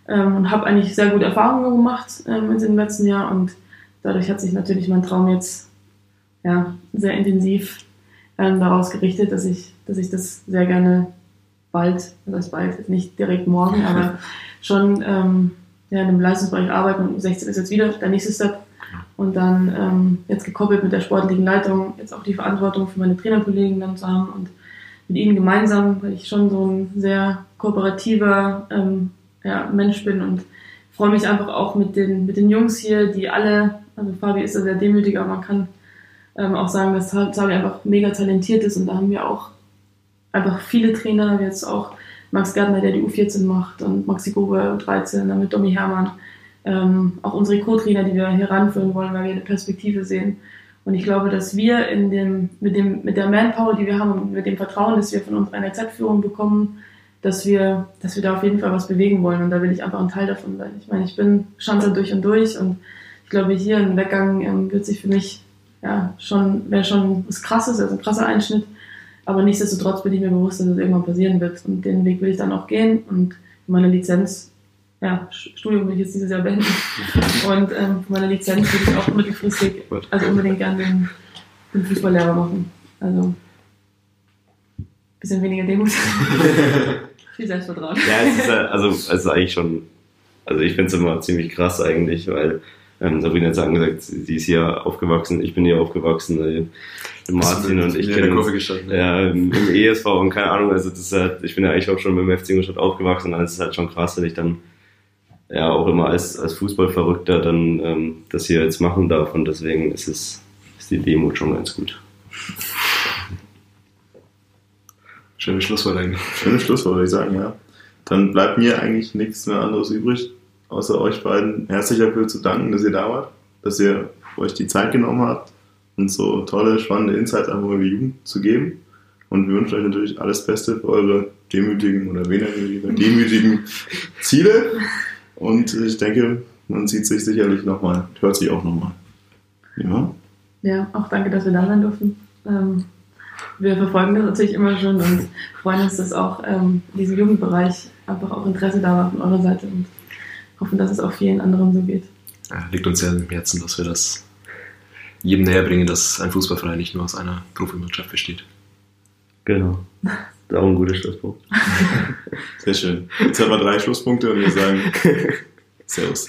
Ähm, und habe eigentlich sehr gute Erfahrungen gemacht ähm, in dem letzten Jahr und dadurch hat sich natürlich mein Traum jetzt ja, sehr intensiv ähm, daraus gerichtet, dass ich, dass ich das sehr gerne bald, das bald, nicht direkt morgen, aber <laughs> schon ähm, ja, in dem Leistungsbereich arbeiten und 16 ist jetzt wieder der nächste Step. Und dann ähm, jetzt gekoppelt mit der sportlichen Leitung, jetzt auch die Verantwortung für meine Trainerkollegen dann zu haben und mit ihnen gemeinsam, weil ich schon so ein sehr kooperativer ähm, ja, Mensch bin und freue mich einfach auch mit den, mit den Jungs hier, die alle, also Fabi ist da sehr demütig, aber man kann ähm, auch sagen, dass Xavi einfach mega talentiert ist und da haben wir auch einfach viele Trainer, jetzt auch Max Gärtner, der die U14 macht und Maxi Grobe U13, dann mit Domi Hermann, ähm, auch unsere Co-Trainer, die wir hier ranführen wollen, weil wir eine Perspektive sehen. Und ich glaube, dass wir in dem, mit, dem, mit der Manpower, die wir haben und mit dem Vertrauen, das wir von unserer NRZ-Führung bekommen, dass wir, dass wir da auf jeden Fall was bewegen wollen. Und da will ich einfach ein Teil davon sein. Ich meine, ich bin Schanzer durch und durch und ich glaube, hier ein Weggang ähm, wird sich für mich ja, schon, wäre schon was krasses, also ein krasser Einschnitt. Aber nichtsdestotrotz bin ich mir bewusst, dass es irgendwann passieren wird. Und den Weg will ich dann auch gehen. Und meine Lizenz, ja, Studium will ich jetzt dieses Jahr beenden. <laughs> Und ähm, meine Lizenz würde ich auch mittelfristig, also unbedingt gerne den, den Fußballlehrer machen. Also, bisschen weniger Demut. <laughs> Viel Selbstvertrauen. Ja, es ist, also, es ist eigentlich schon, also ich finde es immer ziemlich krass eigentlich, weil ähm, Sabrina hat gesagt, sie ist hier aufgewachsen, ich bin hier aufgewachsen. Äh, Martin und ich kennen uns ja, im, im ESV und keine Ahnung, also das ist halt, ich bin ja eigentlich auch schon mit dem FC Ingolstadt aufgewachsen, und es ist halt schon krass, dass ich dann ja auch immer als, als Fußballverrückter dann ähm, das hier jetzt machen darf und deswegen ist es ist die Demo schon ganz gut. Schönes Schlusswort eigentlich. Schönes Schlusswort, würde ich sagen, ja. Dann bleibt mir eigentlich nichts mehr anderes übrig, außer euch beiden herzlich dafür zu danken, dass ihr da wart, dass ihr euch die Zeit genommen habt, uns so tolle, spannende Insights einfach über die Jugend zu geben. Und wir wünschen euch natürlich alles Beste für eure demütigen oder weniger demütigen Ziele. Und ich denke, man sieht sich sicherlich nochmal, hört sich auch nochmal. Ja. Ja, auch danke, dass wir da sein durften. Ähm, wir verfolgen das natürlich immer schon und freuen uns, dass auch ähm, diesem Jugendbereich einfach auch Interesse da war von eurer Seite. Und hoffen, dass es auch vielen anderen so geht. Ja, liegt uns ja im Herzen, dass wir das jedem näher bringen, dass ein Fußballverein nicht nur aus einer Profimannschaft besteht. Genau. Das ist auch ein guter Schlusspunkt. Sehr schön. Jetzt haben wir drei Schlusspunkte und wir sagen <laughs> Servus.